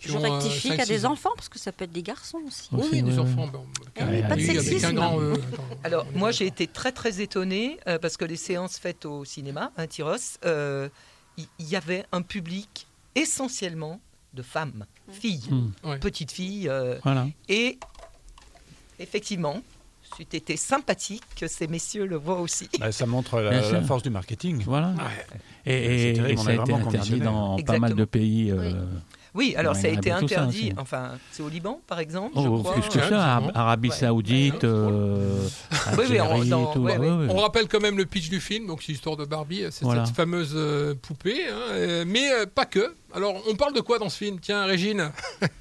Je ont, euh, rectifie qu'il y a des ans. enfants, parce que ça peut être des garçons aussi. Oui, des enfants. bon, oui, avec- pas de sexisme. grand E. Alors, moi, j'ai été très, très étonnée euh, parce que les séances faites au cinéma, à Tyros, euh, il y, avait un public essentiellement de femmes, filles, Mm. Ouais. petites filles. euh, Voilà. et effectivement, c'eût été sympathique que ces messieurs le voient aussi. Bah, ça montre la, force du marketing. Voilà. Ouais. Et, ça a été interdit dans pas mal de pays. euh, Oui, alors Ouais, ça a été ça, interdit. Enfin, c'est au Liban, par exemple, je Oh, crois. plus que Ouais, ça, Ar-. Arabie Ouais. Saoudite, euh, Oui, dans- tout. ouais, Ah, ouais. ouais, ouais. On rappelle quand même le pitch du film, donc c'est l'histoire de Barbie, c'est Voilà. cette fameuse euh, poupée, hein, euh, mais euh, pas que. Alors, on parle de quoi dans ce film? Tiens, Régine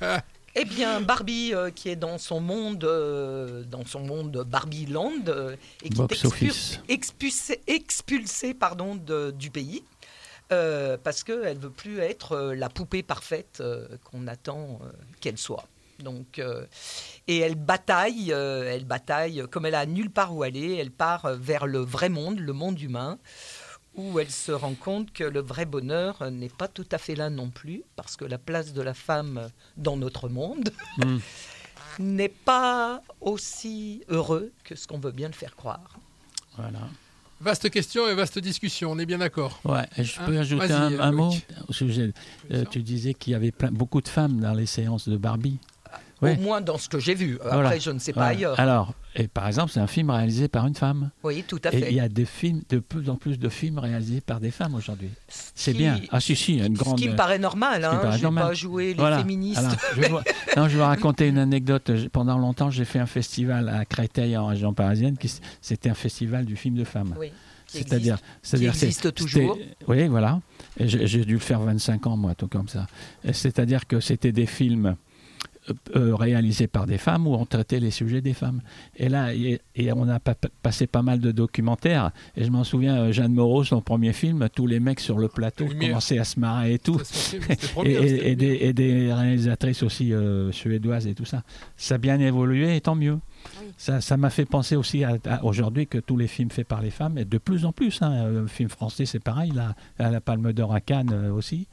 Eh bien, Barbie euh, qui est dans son monde, euh, dans son monde Barbie Land euh, et qui Box est expul- office. expulsée, expulsée, pardon, de- du pays euh, parce qu'elle veut plus être euh, la poupée parfaite euh, qu'on attend qu'elle soit. Donc, euh, et elle bataille, euh, elle bataille comme elle a nulle part où aller. Elle part vers le vrai monde, le monde humain, où elle se rend compte que le vrai bonheur n'est pas tout à fait là non plus, parce que la place de la femme dans notre monde Mm. n'est pas aussi heureux que ce qu'on veut bien le faire croire. Voilà. Vaste question et vaste discussion, on est bien d'accord. Ouais, je peux Hein, ajouter vas-y, un, un mot au sujet. euh, tu disais qu'il y avait plein- beaucoup de femmes dans les séances de Barbie. Au moins dans ce que j'ai vu. Après, Voilà. je ne sais pas Voilà. ailleurs. Alors, et par exemple, c'est un film réalisé par une femme. Oui, tout à Et fait. il y a des films, de plus en plus de films réalisés par des femmes aujourd'hui. C'est bien. Ah si, si, il y a une grande... Ce qui me paraît normal. Hein, paraît je pas jouer les Voilà. féministes. Alors, je, vais vous... non, je vais raconter une anecdote. Pendant longtemps, j'ai fait un festival à Créteil, en région parisienne. qui C'était un festival du film de femmes. Oui, C'est-à-dire, existe- c'est-à-dire, existe toujours. Oui, voilà. Et J'ai dû le faire 25 ans, moi, tout comme ça. Et C'est-à-dire que c'était des films euh, euh, réalisés par des femmes où on traitait les sujets des femmes. Et là, et, et on a pa- pa- passé pas mal de documentaires. Et je m'en souviens, euh, Jeanne Moreau, son premier film, tous les mecs sur le plateau Lumière. commençaient à se marrer et tout. Premier, des, et des réalisatrices aussi euh, suédoises et tout ça. Ça a bien évolué et tant mieux. Ça ça m'a fait penser aussi à, à aujourd'hui que tous les films faits par les femmes, et de plus en plus, hein, euh, le film français c'est pareil, là, à la Palme d'Or à Cannes euh, aussi.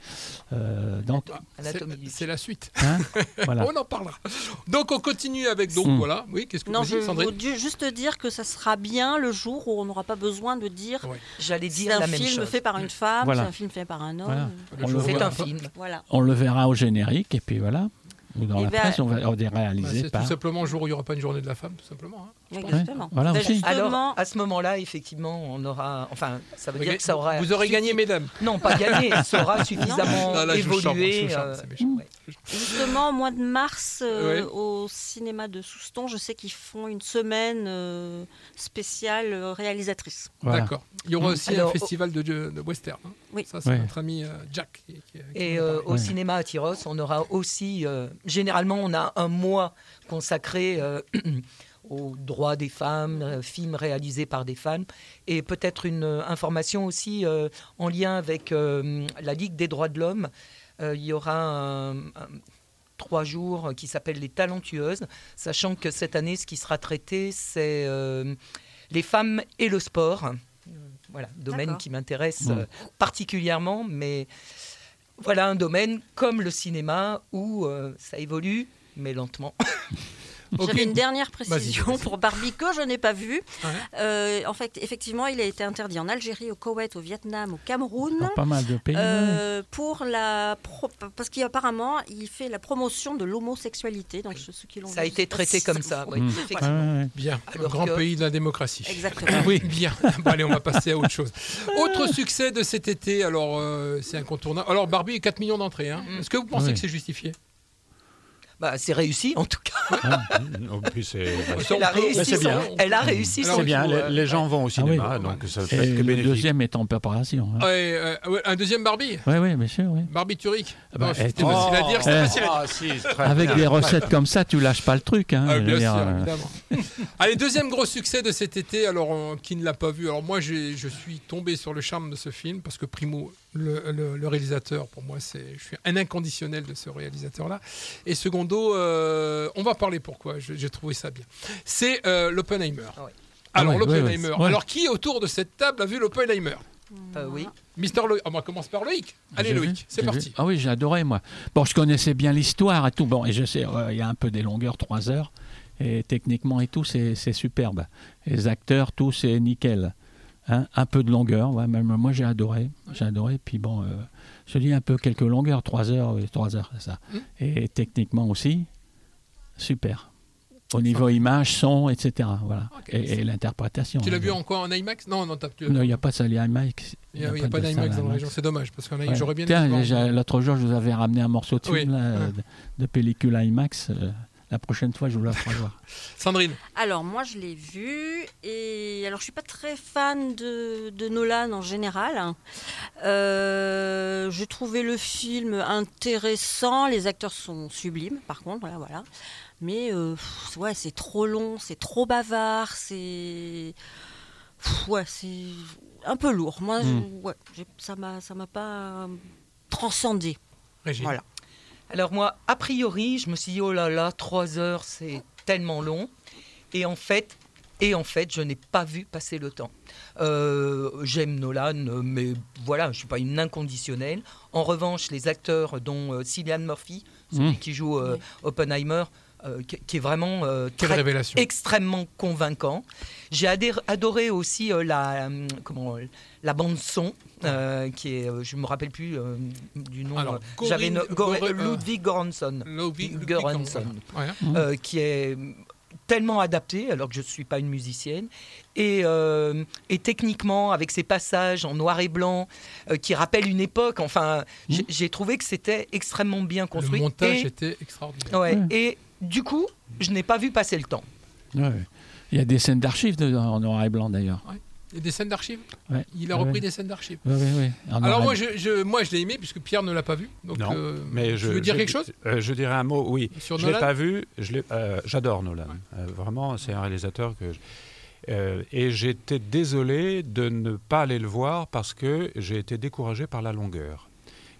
Euh, donc, C'est- C'est la suite. Hein Voilà. On en parlera. Donc on continue avec donc Mm. voilà. Oui, qu'est-ce que Non, vous je dites, Sandrine veux du- juste dire que ça sera bien le jour où on n'aura pas besoin de dire J'allais c'est dire un la même film chose. fait par une femme, Voilà. c'est un film fait par un homme. Voilà. C'est un film. Voilà. on le verra au générique et puis voilà. Ou dans Et la presse, on va on Bah, c'est par. tout simplement le jour où il n'y aura pas une journée de la femme, tout simplement. hein. Exactement. voilà aussi. justement, Alors, à ce moment-là, effectivement, on aura. Enfin, ça veut Vous dire que ça aura. Vous aurez gagné, mesdames. Non, pas gagné. Ça aura suffisamment Non, là, évolué. euh, c'est méchant. ouais. Justement, au mois de mars, euh, Ouais. au cinéma de Souston, je sais qu'ils font une semaine euh, spéciale réalisatrice. Voilà. D'accord. Il y aura aussi Alors, un festival de, de western. hein. Oui. Ça, c'est Ouais. notre ami euh, Jack. qui- qui- qui Et euh, au Ouais. cinéma à Tyros, on aura aussi. euh, généralement, on a un mois consacré euh, aux droits des femmes, euh, films réalisés par des femmes, et peut-être une euh, information aussi euh, en lien avec euh, la Ligue des droits de l'homme. Euh, il y aura un- un- trois jours qui s'appelle les talentueuses, sachant que cette année, ce qui sera traité, c'est euh, les femmes et le sport. Voilà, domaine qui m'intéresse Mm. euh, particulièrement, mais voilà un domaine comme le cinéma où euh, ça évolue, mais lentement. J'avais une dernière précision pour Barbie que je n'ai pas vue. Ouais. Euh, en fait, effectivement, il a été interdit en Algérie, au Koweït, au Vietnam, au Cameroun. Dans pas mal de pays. Euh, pour la pro- parce qu'apparemment il fait la promotion de l'homosexualité donc ceux qui l'ont Ça a vu, été pas traité comme ça. oui, effectivement. Ouais, ouais, ouais. Bien, un Alors grand que- pays de la démocratie. exactement Oui, bien. Bon, allez, on va passer à autre chose. Autre succès de cet été, alors euh, c'est incontournable. Alors Barbie, 4 millions d'entrées. hein. Mm. Est-ce que vous pensez Oui. que c'est justifié? Bah, c'est réussi en tout cas. Elle a réussi. Son- bien. Elle a réussi. C'est bien. Les, euh, les gens vont au cinéma, Ah oui. donc ça Et fait que le deuxième est en préparation. hein. Ouais, euh, Un deuxième Barbie Oui, oui, bien sûr. Oui. Barbie Turic Ah bah, Non, C'était tu- facile à dire, c'était Eh. facile à dire. Ah, si, Avec bien. des recettes comme ça, tu lâches pas le truc. Hein, Ah, je veux bien dire, sûr, euh, évidemment. Allez, deuxième gros succès de cet été. Alors, on- qui ne l'a pas vu Alors, moi, je suis tombé sur le charme de ce film parce que Primo, le, le- le réalisateur, pour moi, c'est, je suis un inconditionnel de ce réalisateur-là. Et secondo, euh, on va parler pourquoi. J'ai trouvé ça bien. C'est euh, l'Oppenheimer. Ah ouais. Alors, Ah ouais, ouais, l'Oppenheimer. ouais. Ouais. Alors, qui autour de cette table a vu l'Oppenheimer? Euh, oui. Mister Loïc. Ah, on commence par Loïc. Allez, J'ai vu, Loïc, c'est parti. vu. Ah oui, j'ai adoré moi. Bon, je connaissais bien l'histoire et tout. Bon, et je sais, euh, il y a un peu des longueurs, trois heures. Et techniquement et tout, c'est c'est superbe. Les acteurs, tout, c'est nickel. Hein, un peu de longueur, ouais, même moi j'ai adoré. J'ai adoré. Puis bon, euh, je dis un peu quelques longueurs, trois heures, oui, trois heures, c'est ça. Mm. Et techniquement aussi, super. Au niveau image, son, etc. Voilà. Et, et l'interprétation. Tu l'as hein. vu en quoi En IMAX? Non, non, tu- Non, il n'y a pas de salle IMAX. il n'y a, pas d'IMAX dans la région. C'est dommage parce que Ouais. j'aurais bien l'autre jour, je vous avais ramené un morceau de Oui, film là, ouais. de, de pellicule IMAX. euh, la prochaine fois, je vous la ferai voir. Sandrine. alors moi je l'ai vu et alors je suis pas très fan de, de Nolan en général. Euh, j'ai trouvé le film intéressant les acteurs sont sublimes par contre voilà voilà mais euh, pff, ouais c'est trop long c'est trop bavard c'est ouais c'est un peu lourd moi je- Mm. ouais, j'ai- ça m'a ça m'a pas transcendé Régine. Voilà. Alors moi, a priori, je me suis dit oh là là, trois heures, c'est tellement long. Et en fait, et en fait, je n'ai pas vu passer le temps. Euh, J'aime Nolan, mais voilà, je suis pas une inconditionnelle. En revanche, les acteurs, dont euh, Cillian Murphy, celui Mm. qui joue euh, Oppenheimer, euh, qui, qui est vraiment euh, Quelle très- révélation. extrêmement convaincant. J'ai adoré aussi euh, la, euh, comment, la bande son, euh, qui est, euh, je me rappelle plus euh, du nom. Alors, J'avais Ludwig Göransson, Ludwig- Ludwig Göransson, Ouais. euh, qui est tellement adapté, alors que je ne suis pas une musicienne, et, euh, et techniquement, avec ses passages en noir et blanc, euh, qui rappellent une époque, enfin, j'ai- j'ai trouvé que c'était extrêmement bien construit. Le montage et, était extraordinaire. ouais, Ouais. et du coup, je n'ai pas vu passer le temps. Ouais. Il y a des scènes d'archives de- en noir et blanc d'ailleurs. Il y a des scènes d'archives Ouais. Il a Ouais, repris ouais. des scènes d'archives. Ouais, ouais, ouais. Alors moi et- je, je- moi, je l'ai aimé puisque Pierre ne l'a pas vu. Donc, non, euh, mais tu je veux dire je- quelque chose euh, Je dirais un mot, oui. Sur je l'ai Nolan pas vu. Je l'ai- euh, J'adore Nolan. Euh, vraiment, c'est un réalisateur que. je- euh, et j'étais désolé de ne pas aller le voir parce que j'ai été découragé par la longueur.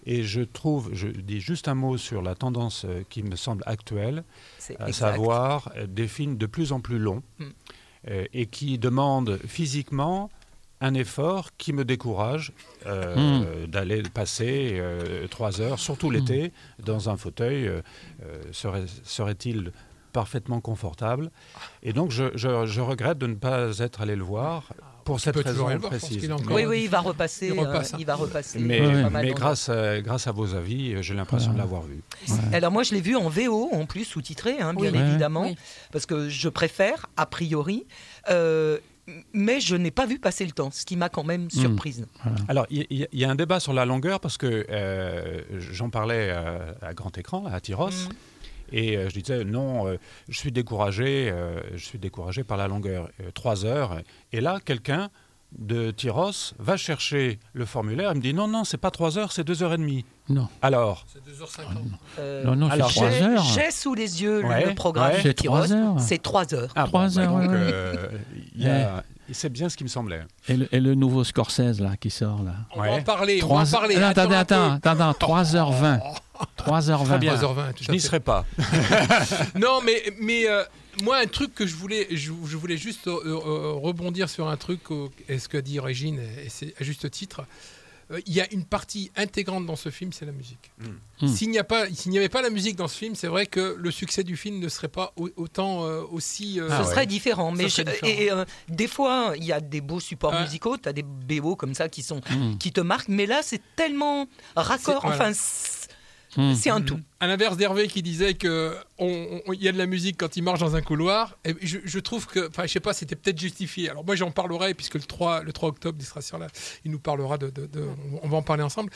Et je trouve, je dis juste un mot sur la tendance euh, qui me semble actuelle, à exact. savoir euh, des films de plus en plus longs Mm. euh, et qui demandent physiquement un effort qui me décourage euh, d'aller passer euh, trois heures, surtout l'été, dans un fauteuil. euh, euh, serait- Serait-il parfaitement confortable Et donc, je, je- je regrette de ne pas être allé le voir pour cette raison aller le voir, je pense précise. Oui, oui, il va repasser. Il repasse, euh, hein. il va repasser. Mais, Ouais, ouais. pas mal mais dans- grâce, à, grâce à vos avis, j'ai l'impression de l'avoir vu. Alors moi, je l'ai vu en VO, en plus sous-titré, hein, bien Oui. Évidemment, Oui. parce que je préfère, a priori. euh, mais je n'ai pas vu passer le temps, ce qui m'a quand même surprise. Alors, il y, a un débat sur la longueur parce que euh, j'en parlais à grand écran, à Tyros, Mhm. Et euh, je disais non, euh, je suis découragé, euh, je suis découragé par la longueur, Euh, trois heures. Et là, quelqu'un de Tyros va chercher le formulaire et me dit non, non, c'est pas trois heures, c'est deux heures et demie. Non. Alors, C'est 2h50. Euh, Non, non, c'est Alors, trois j'ai- heures. J'ai sous les yeux le- Ouais, le programme ouais. de C'est trois Tyros. heures. C'est trois heures. ah, Trois bah, heures, donc, euh, y a- c'est bien ce qui me semblait. Et le, et le nouveau Scorsese là qui sort là. On va Ouais. en parler. On va en parler. Non, attendez, Attends attends, attends, 3h20. 3h20. Très bien. 3h20, tout Je n'y serai pas. Non, mais, mais euh, moi, un truc que je voulais, je, je voulais juste euh, euh, rebondir sur un truc, euh, et ce qu'a dit Régine, et c'est à juste titre. Euh, Il y a une partie intégrante dans ce film, c'est la musique. Mm. S'il n'y a pas, s'il n'y avait pas la musique dans ce film, c'est vrai que le succès du film ne serait pas au- autant euh, aussi. euh, Ah Ce ouais. serait différent, mais serait je- différent. et euh, des fois il y a des beaux supports Ouais. musicaux, tu as des BO comme ça qui sont Mm. qui te marquent, mais là c'est tellement raccord, voilà. Enfin c'est un tout. À l'inverse d'Hervé qui disait que il y a de la musique quand il marche dans un couloir, et je, je trouve que, enfin, je sais pas, c'était peut-être justifié. Alors moi, j'en parlerai puisque le 3, le 3 octobre, il sera sur là, il nous parlera de, de- de- on va en parler ensemble.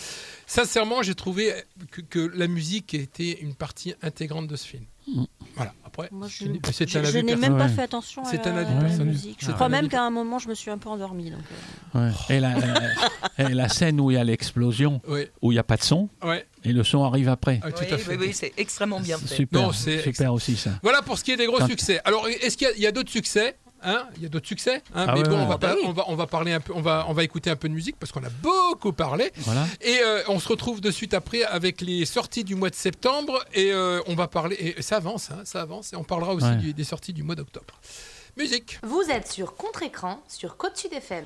Sincèrement, j'ai trouvé que, que la musique était une partie intégrante de ce film. Mm. Voilà. Après, Moi, je, c'est je- un je avis n'ai même pas fait attention à C'est un la, avis à la personnel. musique. Je Ah, crois un même avis qu'à un moment, je me suis un peu endormie. Donc, euh, Ouais. Et, la, et la scène où il y a l'explosion, où il n'y a pas de son, ouais, et le son arrive après. ah, tout Oui, à fait. oui, oui, c'est extrêmement bien fait. Super, Non, c'est super aussi ça. Voilà pour ce qui est des gros Quand- succès. Alors, est-ce qu'il y a- d'autres succès hein? Il y a d'autres succès hein? Ah Mais ouais, bon, ouais. on, va bah pas- oui. on, va, on va parler un peu, on va, on va écouter un peu de musique parce qu'on a beaucoup parlé. Voilà. Et euh, on se retrouve de suite après avec les sorties du mois de septembre et euh, on va parler. Et ça avance, hein, ça avance. Et on parlera aussi Ouais. du- des sorties du mois d'octobre. Musique. Vous êtes sur Contre-Écran sur Côte Sud FM.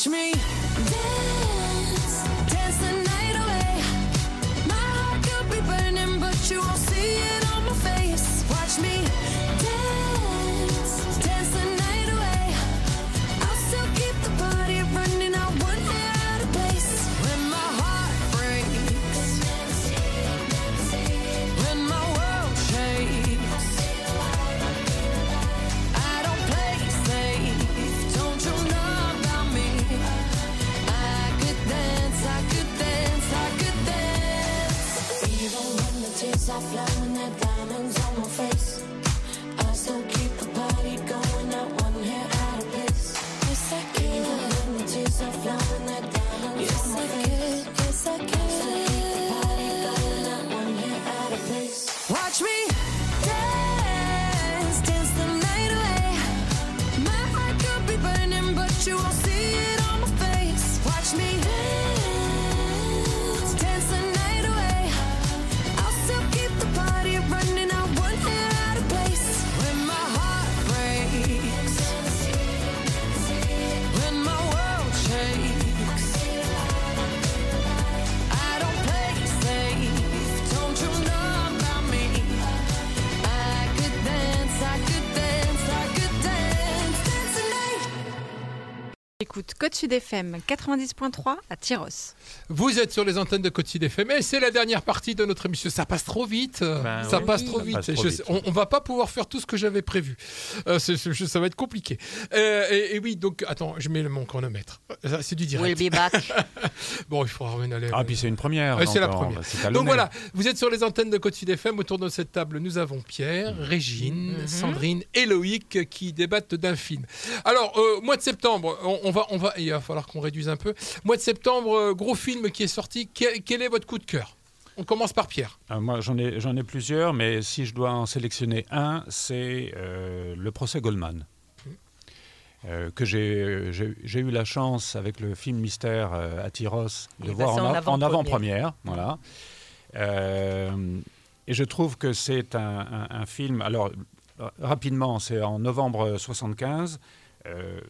catch me. Sud FM 90.3 à Tyros. Vous êtes sur les antennes de Sud FM et c'est la dernière partie de notre émission. Ça passe trop vite. Ben ça oui. passe Oui. trop Ça vite. passe trop Je vite. sais- on, on va pas pouvoir faire tout ce que j'avais prévu. Euh, ça va être compliqué. Euh, et, et oui, donc attends, je mets mon chronomètre. C'est du direct. We'll be back. bon, il faudra revenir à l'air. Ah, puis c'est une première. Ouais, c'est la première. Donc voilà, vous êtes sur les antennes de Sud FM. Autour de cette table, nous avons Pierre, Régine, Mhm. Sandrine et Loïc qui débattent d'un film. Alors, euh, mois de septembre, on, on va, on va, il va falloir qu'on réduise un peu. Mois de septembre, euh, gros film qui est sorti. Quel, quel est votre coup de cœur? On commence par Pierre. Euh, moi, j'en ai, j'en ai plusieurs, mais si je dois en sélectionner un, c'est euh, le procès Goldman. Euh, que j'ai, j'ai, j'ai eu la chance, avec le film Mystère euh, à Tyros, de voir en, avant-première. Voilà. Euh, et je trouve que c'est un, un- un film. Alors, rapidement, c'est en novembre 75. euh,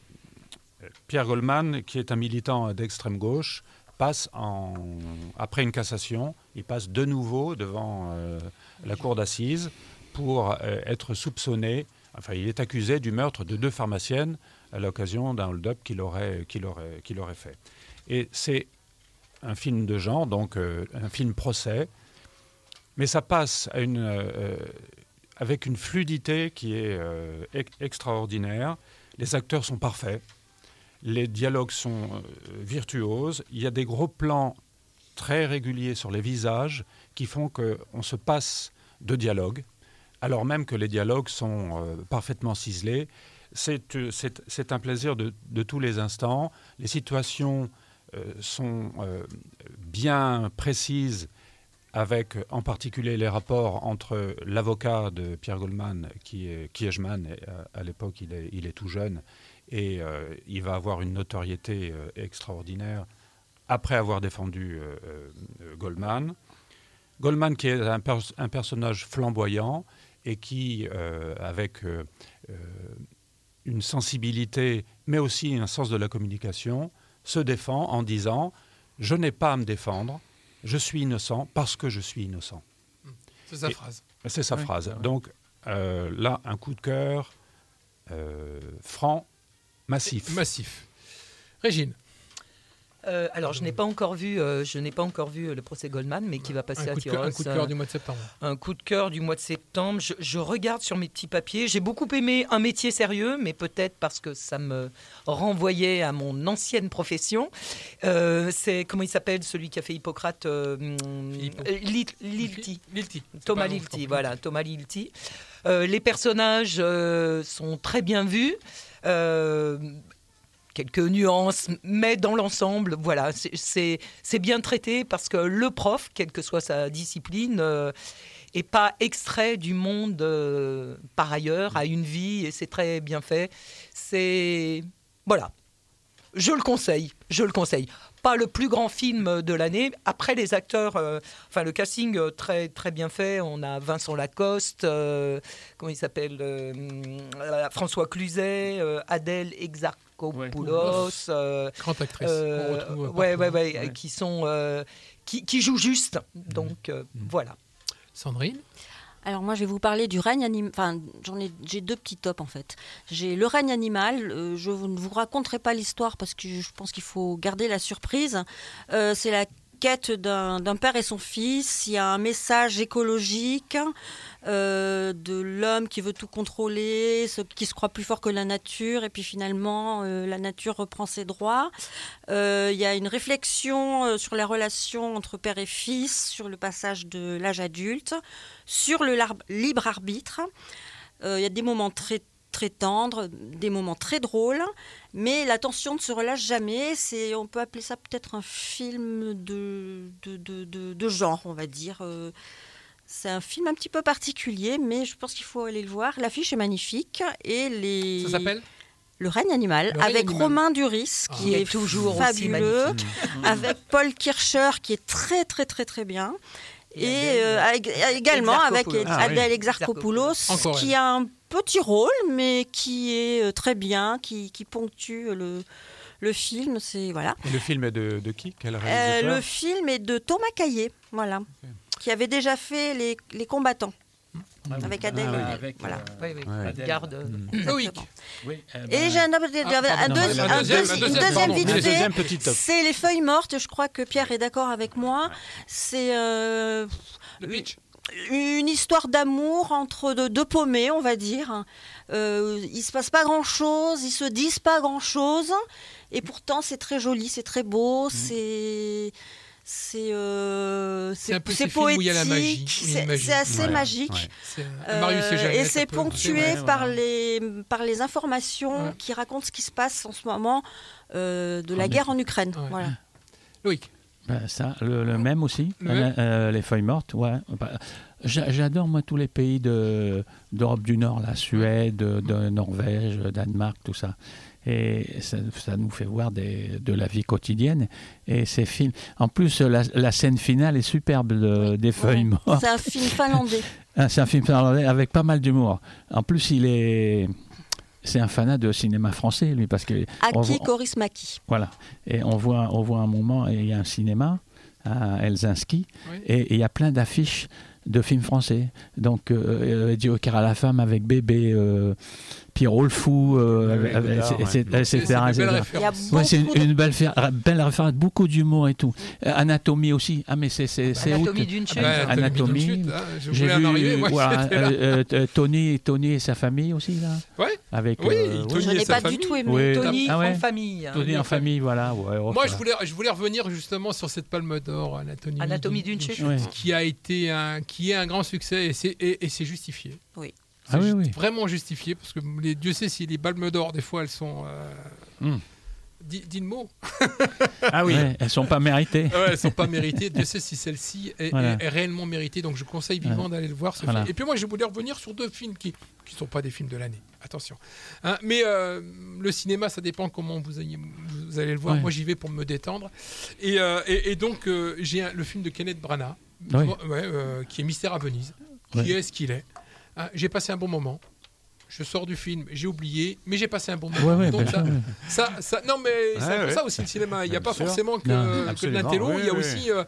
Pierre Goldman, qui est un militant d'extrême gauche, passe après une cassation, il passe de nouveau devant euh, la cour d'assises pour euh, être soupçonné, enfin il est accusé du meurtre de deux pharmaciennes à l'occasion d'un hold-up qu'il aurait, aurait, aurait fait. Et c'est un film de genre, donc euh, un film procès, mais ça passe avec une fluidité qui est ex- extraordinaire. Les acteurs sont parfaits. Les dialogues sont euh, virtuoses. Il y a des gros plans très réguliers sur les visages qui font qu'on se passe de dialogue, alors même que les dialogues sont euh, parfaitement ciselés. C'est euh, un plaisir de, tous les instants. Les situations sont bien précises avec en particulier les rapports entre l'avocat de Pierre Goldman, qui est euh, à l'époque il est tout jeune, et euh, il va avoir une notoriété euh, extraordinaire après avoir défendu euh, Goldman. Goldman qui est un, pers- un personnage flamboyant et qui, avec une sensibilité, mais aussi un sens de la communication, se défend en disant « Je n'ai pas à me défendre, je suis innocent parce que je suis innocent ». C'est sa Et- phrase. C'est sa Oui, phrase. vrai. Donc euh, là, un coup de cœur euh, franc, massif. Massif. Régine. Euh, alors, je n'ai pas encore vu, euh, je n'ai pas encore vu euh, le procès Goldman, mais qui va passer à Tyros. un coup de cœur du mois de septembre. un coup de cœur du mois de septembre. Je, je regarde sur mes petits papiers. J'ai beaucoup aimé un métier sérieux, mais peut-être parce que ça me renvoyait à mon ancienne profession. Euh, c'est comment il s'appelle celui qui a fait Hippocrate euh, hum, euh, Lil- Lilti. Lilti. Thomas Lilti, voilà, Thomas Lilti. Euh, les personnages euh, sont très bien vus. Euh, quelques nuances, mais dans l'ensemble, voilà, c'est- bien traité parce que le prof, quelle que soit sa discipline, euh, est pas extrait du monde euh, par ailleurs, a une vie et c'est très bien fait. C'est voilà, je le conseille, je le conseille. Pas le plus grand film de l'année. Après les acteurs, euh, enfin le casting euh, très très bien fait. On a Vincent Lacoste, euh, comment il s'appelle, François Cluzet, Adèle Exarchopoulos. Grande actrice. retrouve ouais, partout. ouais, ouais, qui sont qui, qui jouent juste. Donc euh, voilà. Sandrine? Alors moi je vais vous parler du règne animal. Enfin j'en ai j'ai deux petits tops en fait. J'ai le règne animal. euh, je ne vous raconterai pas l'histoire parce que je pense qu'il faut garder la surprise. Euh, c'est la quête d'un père et son fils. Il y a un message écologique euh, de l'homme qui veut tout contrôler, ce- qui se croit plus fort que la nature, et puis finalement euh, la nature reprend ses droits. Euh, Il y a une réflexion sur la relation entre père et fils, sur le passage de l'âge adulte, sur le libre arbitre. Il y a des moments très très tendres, des moments très drôles, mais la tension ne se relâche jamais. C'est, on peut appeler ça peut-être un film de, de, de, de- de genre, on va dire. Euh, c'est un film un petit peu particulier, mais je pense qu'il faut aller le voir. L'affiche est magnifique et les. Ça s'appelle? Le règne animal, Le règne avec animal. Romain Duris, Ah. qui est, est toujours aussi fabuleux, magnifique. avec Paul Kircher, qui est très très très très bien. Et Et, Adèle, euh, avec- également avec Exarchopoulos. Ah, oui. Adèle Exarchopoulos, qui a un petit rôle, mais qui est euh, très bien, qui, qui ponctue le, le film. C'est voilà. Et le film est de, de qui? Quel Euh, réalisateur? le film est de Thomas Caillé, voilà, qui avait déjà fait les, les combattants. Avec Adèle. Ah oui, Haenel, avec, voilà. euh, Oui, oui. Adèle. Garde. Mm. Eh ben, Et j'ai un, un deuxième, top. C'est les feuilles mortes. Je crois que Pierre est d'accord avec moi. C'est euh, Le pitch. Une histoire d'amour entre deux, deux paumés, on va dire. Euh, il se passe pas grand chose, ils se disent pas grand chose, et pourtant c'est très joli, c'est très beau, Mm. c'est c'est euh, C'est poétique, c'est assez Ouais, magique. ouais. Euh, Marius et Jeannette. et un c'est ponctué Ouais, par, voilà. les, par les informations Ouais. qui racontent ce qui se passe en ce moment euh, de la guerre en Ukraine. Ouais. Voilà. Loïc. Ben, ça, le, le même aussi, Le même? Euh, les feuilles mortes, ouais. Bah, j'a- J'adore moi tous les pays de d'Europe du Nord, la Suède, de Norvège, Danemark, tout ça. Et ça, ça nous fait voir des, de la vie quotidienne. Et ces films. En plus, la, la scène finale est superbe de- des feuilles mortes. C'est un film finlandais. C'est un film finlandais avec pas mal d'humour. En plus, il est. C'est un fanat de cinéma français, lui, parce que. Aki Kaurismäki. voilà. Et on voit, on voit un moment, et il y a un cinéma à Helsinki, Oui. et et il y a plein d'affiches de films français. Donc, euh, euh, Dieu car à la femme avec bébé, euh, Pierrot le fou, euh, etc. C'est c'est une, une belle, référence, beaucoup d'humour et tout. Euh, Anatomie aussi. Ah, mais c'est c'est- c'est où Anatomie d'une Ah chute. bah, Anatomie. hein, Je J'ai vu arriver, moi voilà, j'étais là. euh, euh, Tony, Tony et sa famille aussi, là. Ouais. Avec, Oui, euh, Tony Je et n'ai sa pas famille. du tout aimé. Oui. Tony Ah ouais. en famille. hein. Tony en famille, voilà. oh, Moi, je voulais, je voulais revenir justement sur cette palme d'or, Anatomie, Anatomie d'une chute. Qui a été un, qui est un grand succès et c'est et, et c'est justifié. Oui. C'est Ah oui, oui. Vraiment justifié parce que les, Dieu sait si les palmes d'or des fois elles sont. Euh, le mot. Ah oui. Ouais, elles sont pas méritées. Ouais, elles sont pas méritées. Dieu sait si celle-ci est, Voilà. est- est réellement méritée. Donc je conseille vivement d'aller le voir. Ce Voilà. film. Et puis moi, je voulais revenir sur deux films qui qui sont pas des films de l'année. Attention. Hein, mais euh, le cinéma, ça dépend comment vous, ayez- vous allez le voir. Ouais. Moi, j'y vais pour me détendre. Et, euh, et- et donc, euh, j'ai le film de Kenneth Branagh, Oui. ouais, euh, qui est Mystère à Venise. Qui est ce qu'il est. Hein, j'ai passé un bon moment. Je sors du film, j'ai oublié, mais j'ai passé un bon moment. Ouais, ouais, Donc ça, ça, ça- non, mais c'est Ouais, pour ouais. ça aussi le cinéma. Il n'y a pas sûr. forcément que, Non. que de l'intello, oui, il y a oui. aussi euh,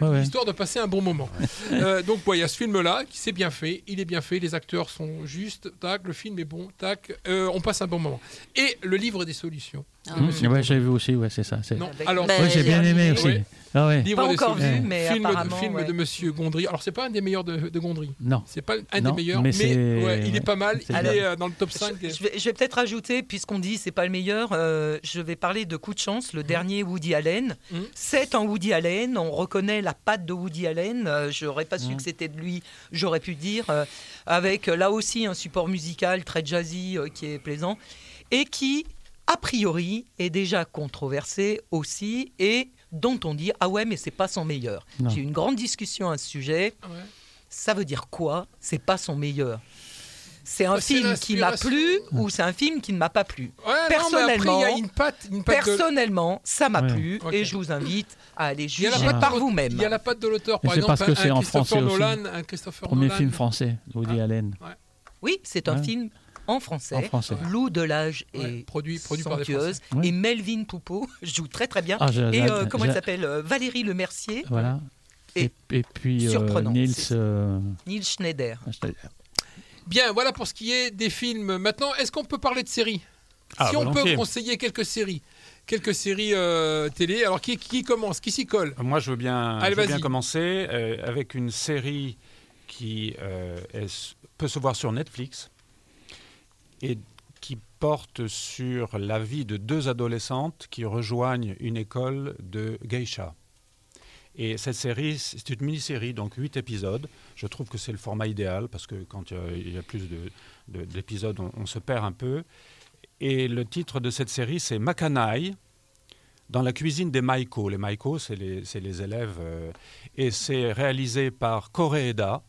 Ouais, ouais. l'histoire de passer un bon moment. Euh, donc, ouais, il y a ce film-là qui c'est bien fait, il est bien fait, les acteurs sont justes, tac, le film est bon, tac, euh, on passe un bon moment. Et le livre des solutions. Ah, Mmh, Monsieur ouais, j'ai vu aussi, ouais, c'est ça. c'est- Non, Avec- alors, Ben, Ouais, j'ai bien aimé aussi. Ah ouais. livre Pas des encore vu, mais film, de, apparemment, film ouais. de Monsieur Gondry. Alors, c'est pas un des meilleurs de, de Gondry. Non. C'est pas un Non, des meilleurs, mais mais, c'est- ouais, il est pas mal. Il bien. est euh, dans le top 5. Je, je vais, peut-être rajouter, puisqu'on dit c'est pas le meilleur, euh, je vais parler de Coup de chance, le dernier Woody Allen. Mhm. C'est un Woody Allen, on reconnaît la patte de Woody Allen. Euh, j'aurais pas su Mhm. que c'était de lui, j'aurais pu dire, euh, avec là aussi un support musical très jazzy euh, qui est plaisant et qui a priori est déjà controversé aussi et dont on dit ah ouais mais c'est pas son meilleur. Non. J'ai eu une grande discussion à ce sujet. Ouais. Ça veut dire quoi? C'est pas son meilleur. C'est un c'est film qui m'a plu ou c'est un film qui ne m'a pas plu? Ouais, non, mais après, y a Personnellement- une patte, une patte de- Personnellement, ça m'a Ouais. plu Ok. et je vous invite à aller juger par vous-même. Il y a la patte de l'auteur, par exemple, parce que un, c'est un en Christopher français aussi. Nolan, un Christopher Premier Nolan. film français, Woody Allen, Oui, c'est un Ouais. film en français. en français. Lou Delage Ouais, est produit, produit par des et Melvin Poupeau joue très très bien. Ah, je- et euh, comment elle s'appelle euh, Valérie Lemercier, Voilà. Et Et, et puis euh, Niels. euh, Neil Schneider. Bien, voilà pour ce qui est des films. Maintenant, est-ce qu'on peut parler de séries Ah, Si on peut conseiller quelques séries, quelques séries euh, télé. Alors, qui, qui commence Qui s'y colle? Moi, je veux bien, Allez, je veux bien commencer euh, avec une série qui euh, est- peut se voir sur Netflix et qui porte sur la vie de deux adolescentes qui rejoignent une école de geisha. Et cette série, c'est une mini-série, donc huit épisodes. Je trouve que c'est le format idéal parce que quand il y a- plus de- de- d'épisodes, on, se perd un peu. Et le titre de cette série, c'est Makanai, dans la cuisine des Maiko. Les Maiko, c'est les, c'est les élèves. euh, et c'est réalisé par Koreeda,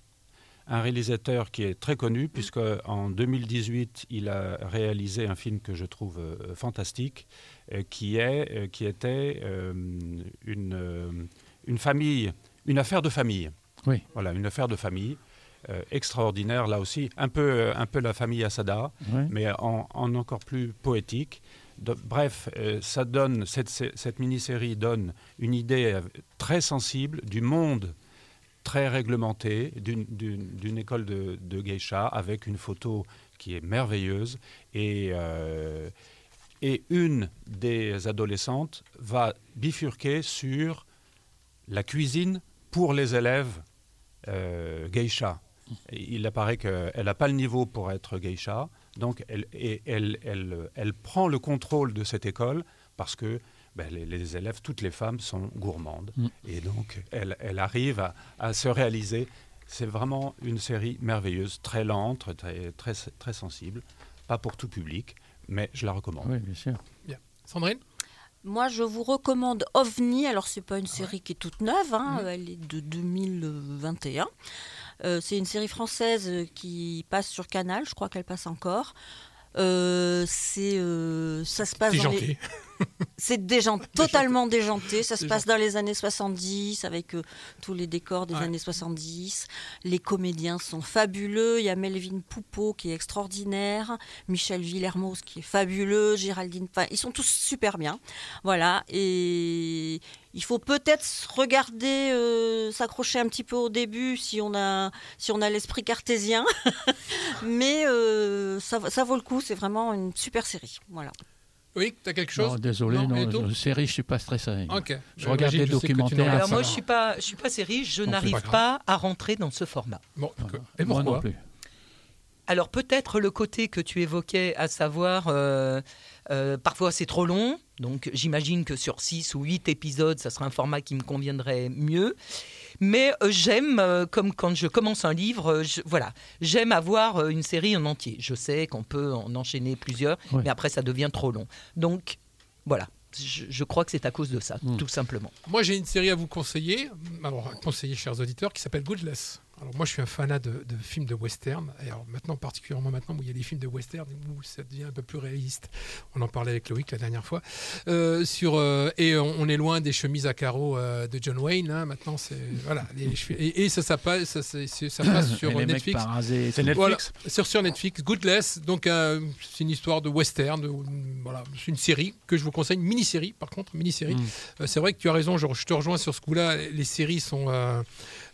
un réalisateur qui est très connu, puisque en 2018, il a réalisé un film que je trouve euh, fantastique, euh, qui, est, euh, qui était une, une famille, une affaire de famille. Oui. Voilà, une affaire de famille. extraordinaire, là aussi, un peu, un peu la famille Asada mais en, en encore plus poétique. De- bref, ça donne cette, cette mini-série donne une idée très sensible du monde très réglementée d'une- école de, de geisha avec une photo qui est merveilleuse et, euh, et une des adolescentes va bifurquer sur la cuisine pour les élèves euh, geisha. Il apparaît qu'elle n'a pas le niveau pour être geisha, donc elle, elle, elle, elle prend le contrôle de cette école parce que ben, les, les élèves, toutes les femmes sont gourmandes. Mm. Et donc elle, elle arrive à, à se réaliser. C'est vraiment une série merveilleuse, très lente, très, très, très sensible, pas pour tout public, mais je la recommande. Oui, bien sûr. Bien. Sandrine? Moi, je vous recommande OVNI. Alors, c'est pas une série qui est toute neuve, hein, elle est de 2021. Euh, c'est une série française euh, qui passe sur Canal, je crois qu'elle passe encore. Euh, c'est euh, ça se passe dans les- C'est totalement déjanté. Ça se passe dans les années 70 avec euh, tous les décors des Ouais. années 70. Les comédiens sont fabuleux. Il y a Melvin Poupeau qui est extraordinaire, Michel Villermoz qui est fabuleux, Géraldine. Enfin, ils sont tous super bien. Voilà. Et il faut peut-être regarder, euh, s'accrocher un petit peu au début si on a, si on a l'esprit cartésien. Mais euh, ça, ça vaut le coup. C'est vraiment une super série. Voilà. Oui, tu as quelque chose Non, désolé, non, Leto je- série, je suis pas stressé. Ok. Je regarde des documentaires. Alors moi, je suis pas, je suis pas série, je Non, n'arrive pas à rentrer dans ce format. Bon, d'accord. Et Moi pourquoi non plus. Alors peut-être le côté que tu évoquais, à savoir, euh, euh, parfois c'est trop long, donc j'imagine que sur 6 ou 8 épisodes, ça sera un format qui me conviendrait mieux. Mais euh, j'aime, euh, comme quand je commence un livre, euh, je- voilà, j'aime avoir euh, une série en entier. Je sais qu'on peut en enchaîner plusieurs, Oui. mais après ça devient trop long. Donc voilà, je, je crois que c'est à cause de ça, Mm. tout simplement. Moi, j'ai une série à vous conseiller, alors à conseiller, chers auditeurs, qui s'appelle Goodless. Alors moi, je suis un fanat de, de films de western. Et alors maintenant, particulièrement maintenant, où il y a des films de western où ça devient un peu plus réaliste. On en parlait avec Loïc la dernière fois. Euh, sur euh, et on, on est loin des chemises à carreaux euh, de John Wayne. hein. Maintenant, c'est voilà. les et, et ça, ça passe, ça, c'est- c'est- ça passe sur les mecs Netflix. Voilà, sur, sur Netflix, Goodless. Donc, c'est une histoire de western. de- voilà, c'est une série que je vous conseille, une mini-série, par contre, mini-série. Mm. C'est vrai que tu as raison, je, je te rejoins sur ce coup-là. Les séries sont.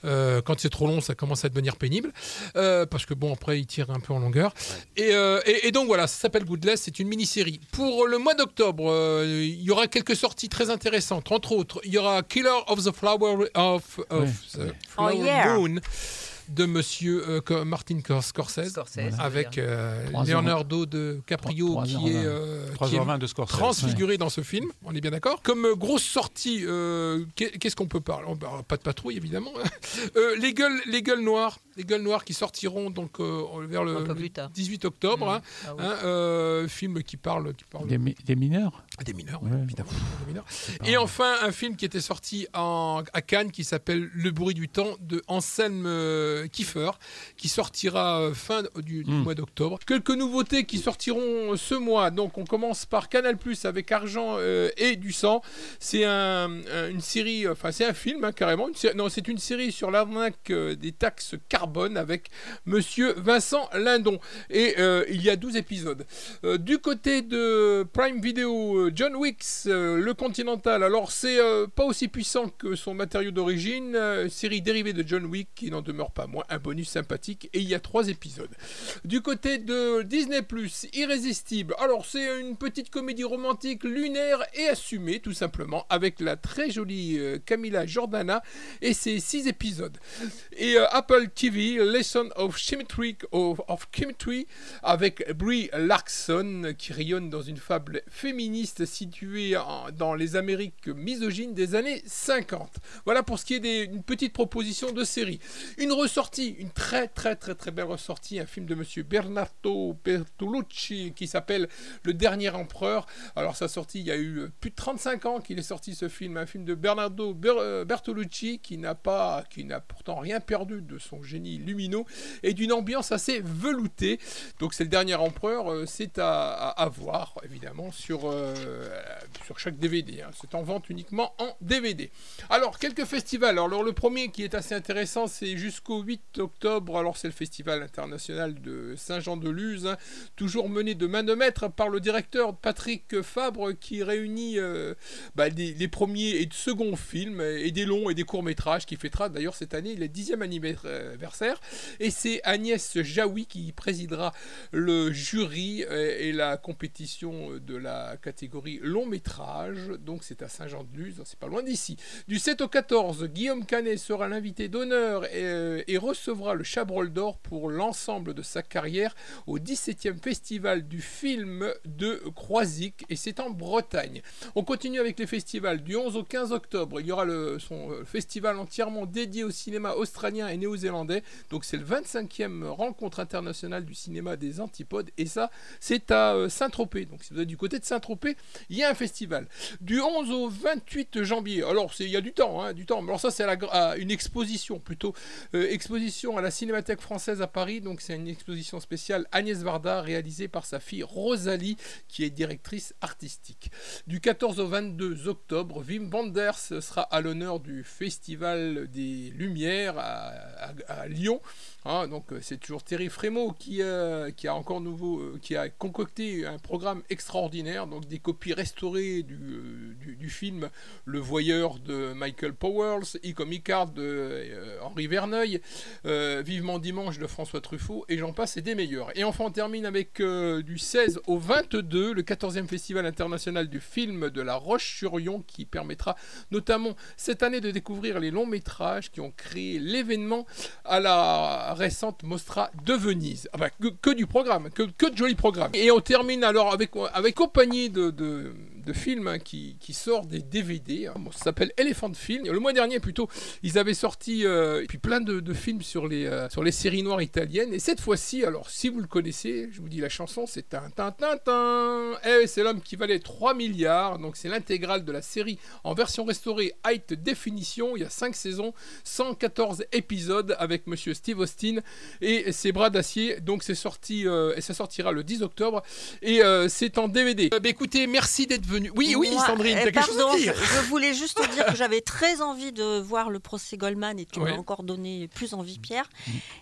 Euh, quand c'est trop long, ça commence à devenir pénible. Euh, parce que, bon, après, ils tirent un peu en longueur. Et, euh, et- et donc, voilà, ça s'appelle Goodless. C'est une mini-série. Pour le mois d'octobre, euh, il y aura quelques sorties très intéressantes. Entre autres, il y aura Killer of the Flower of, of Ouais, the. Flower Oh, yeah. Moon de monsieur euh, Martin Cor- Scorsese. Scorsese, Avec euh, Leonardo de Caprio qui est, euh, qui est 3h20 de Scorsese. transfiguré dans ce film, on est bien d'accord. Comme euh, grosse sortie, euh, qu'est- qu'est-ce qu'on peut parler? Oh, bah, Pas de patrouille évidemment. Euh, les gueules, les gueules noires, les gueules noires qui sortiront donc euh, vers le, Un peu le plus tard. 18 octobre. Mm. hein, Ah oui. hein, euh, film qui parle, qui parle Des, mi- des mineurs? Des mineurs, Ouais. évidemment. des mineurs. Et enfin, un film qui était sorti en, à Cannes qui s'appelle Le bruit du temps de Anselme euh, Kiefer, qui sortira euh, fin du, du Mm. mois d'octobre. Quelques nouveautés qui sortiront ce mois. Donc, on commence par Canal Plus avec Argent euh, et du sang. C'est un, un- une série, enfin, c'est un film hein, carrément. Une non, c'est une série sur l'arnaque euh, des taxes carbone avec Monsieur Vincent Lindon. Et euh, il y a 12 épisodes. Euh, du côté de Prime Video, euh, John Wicks, euh, le Continental. Alors, c'est euh, pas aussi puissant que son matériau d'origine. euh, série dérivée de John Wick qui n'en demeure pas moins un bonus sympathique. Et il y a trois épisodes. Du côté de Disney, Irrésistible. Alors, c'est une petite comédie romantique lunaire et assumée, tout simplement, avec la très jolie euh, Camilla Jordana et ses six épisodes. Et euh, Apple TV, Lesson of of, of Chemistry, avec Brie Larson, qui rayonne dans une fable féministe située dans les Amériques misogynes des années 50. Voilà pour ce qui est d'une petite proposition de série. Une ressortie, une très très très très belle ressortie, un film de monsieur Bernardo Bertolucci qui s'appelle Le Dernier Empereur. Alors sa sortie, il y a eu plus de 35 ans qu'il est sorti ce film, un film de Bernardo Ber- euh, Bertolucci qui n'a pas, qui n'a pourtant rien perdu de son génie lumineux et d'une ambiance assez veloutée. Donc c'est le Dernier Empereur, euh, c'est à, à- voir évidemment sur, euh, sur chaque DVD hein. C'est en vente uniquement en DVD. Alors, quelques festivals. Alors, le premier qui est assez intéressant, c'est jusqu'au 8 octobre. Alors, c'est le Festival international de Saint-Jean-de-Luz, hein, toujours mené de main de maître par le directeur Patrick Fabre, qui réunit euh, bah, des- les premiers et seconds films, et des longs et des courts-métrages, qui fêtera d'ailleurs cette année le 10e anniversaire. Et c'est Agnès Jaoui qui présidera le jury euh, et la compétition de la catégorie long métrage. Donc c'est à Saint-Jean-de-Luz, c'est pas loin d'ici. Du 7 au 14, Guillaume Canet sera l'invité d'honneur et, euh, et recevra le Chabrol d'Or pour l'ensemble de sa carrière au 17e festival du film de Croisic et c'est en Bretagne. On continue avec les festivals. Du 11 au 15 octobre, il y aura le, son euh, festival entièrement dédié au cinéma australien et néo-zélandais. Donc c'est le 25e rencontre internationale du cinéma des antipodes. Et ça, c'est à euh, Saint-Tropez. Donc si vous êtes du côté de Saint-Tropez, il y a un festival. Du 11 au 28 janvier. Alors il y a du temps, hein, du temps. Alors ça c'est à à une exposition plutôt. Euh, exposition à la Cinémathèque française à Paris. Donc c'est une exposition spéciale Agnès Varda réalisée par sa fille Rosalie qui est directrice artistique. Du 14 au 22 octobre, Wim Wenders sera à l'honneur du Festival des Lumières à, Lyon. Hein, donc euh, c'est toujours Thierry Frémaux qui, euh, a encore nouveau, euh, qui a concocté un programme extraordinaire, donc des copies restaurées du, film Le Voyeur de Michael Powers, E-Comic Art de Henri Verneuil, euh, Vivement Dimanche de François Truffaut, et j'en passe et des meilleurs. Et enfin on termine avec euh, du 16 au 22 le 14e Festival international du film de La Roche-sur-Yon qui permettra notamment cette année de découvrir les longs métrages qui ont créé l'événement à la récente Mostra de Venise. Ah bah, que, du programme, que, de jolis programmes. Et on termine alors avec, compagnie de, de films hein, qui, qui sort des DVD. hein. Ça s'appelle Elephant Film. Le mois dernier plutôt, ils avaient sorti euh, puis plein de, films sur les, euh, sur les séries noires italiennes. Et cette fois-ci, alors si vous le connaissez, je vous dis la chanson, c'est un Tintin. Eh, c'est l'homme qui valait 3 milliards. Donc c'est l'intégrale de la série en version restaurée Height Definition. Il y a 5 saisons, 114 épisodes avec monsieur Steve Austin et ses bras d'acier. Donc c'est sorti euh, et ça sortira le 10 octobre et c'est en DVD. Bah, écoutez, merci d'être venu. Oui, oui, Moi, Sandrine, eh, t'as quelque chose pardon, à dire je, je voulais juste te dire que j'avais très envie de voir le procès Goldman et tu Ouais. m'as encore donné plus envie, Pierre.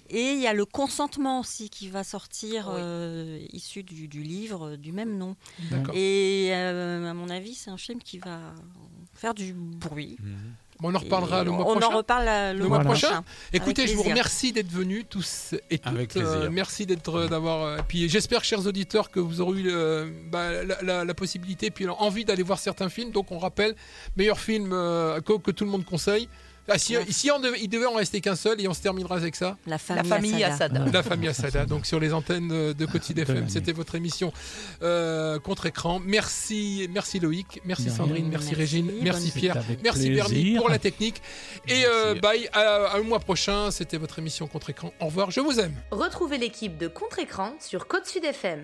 Et il y a le consentement aussi qui va sortir, euh, issu du, du livre du même nom. Et euh, à mon avis, c'est un film qui va faire du bruit. Bon, on en reparlera Et le mois on prochain. en reparle euh, le, le mois prochain. Écoutez, Avec je vous remercie d'être venus tous et toutes. Avec plaisir. Euh, merci d'être euh, d'avoir. euh, puis j'espère, chers auditeurs, que vous aurez eu euh, bah, la, la- la possibilité puis envie d'aller voir certains films. Donc on rappelle, meilleur film euh, que, que tout le monde conseille. Ah, si, ici, on devait- il devait en rester qu'un seul et on se terminera avec ça? La La famille Assada. La famille Assada, donc sur les antennes de De FM. C'était votre émission euh, contre-écran. Merci, merci Loïc, merci. Sandrine, merci, Merci, Régine, merci Pierre, merci Bernie pour la technique. Et euh, bye, à, à le mois prochain. C'était votre émission contre-écran. Au revoir, je vous aime. Retrouvez l'équipe de Contre-écran sur Côte Sud FM.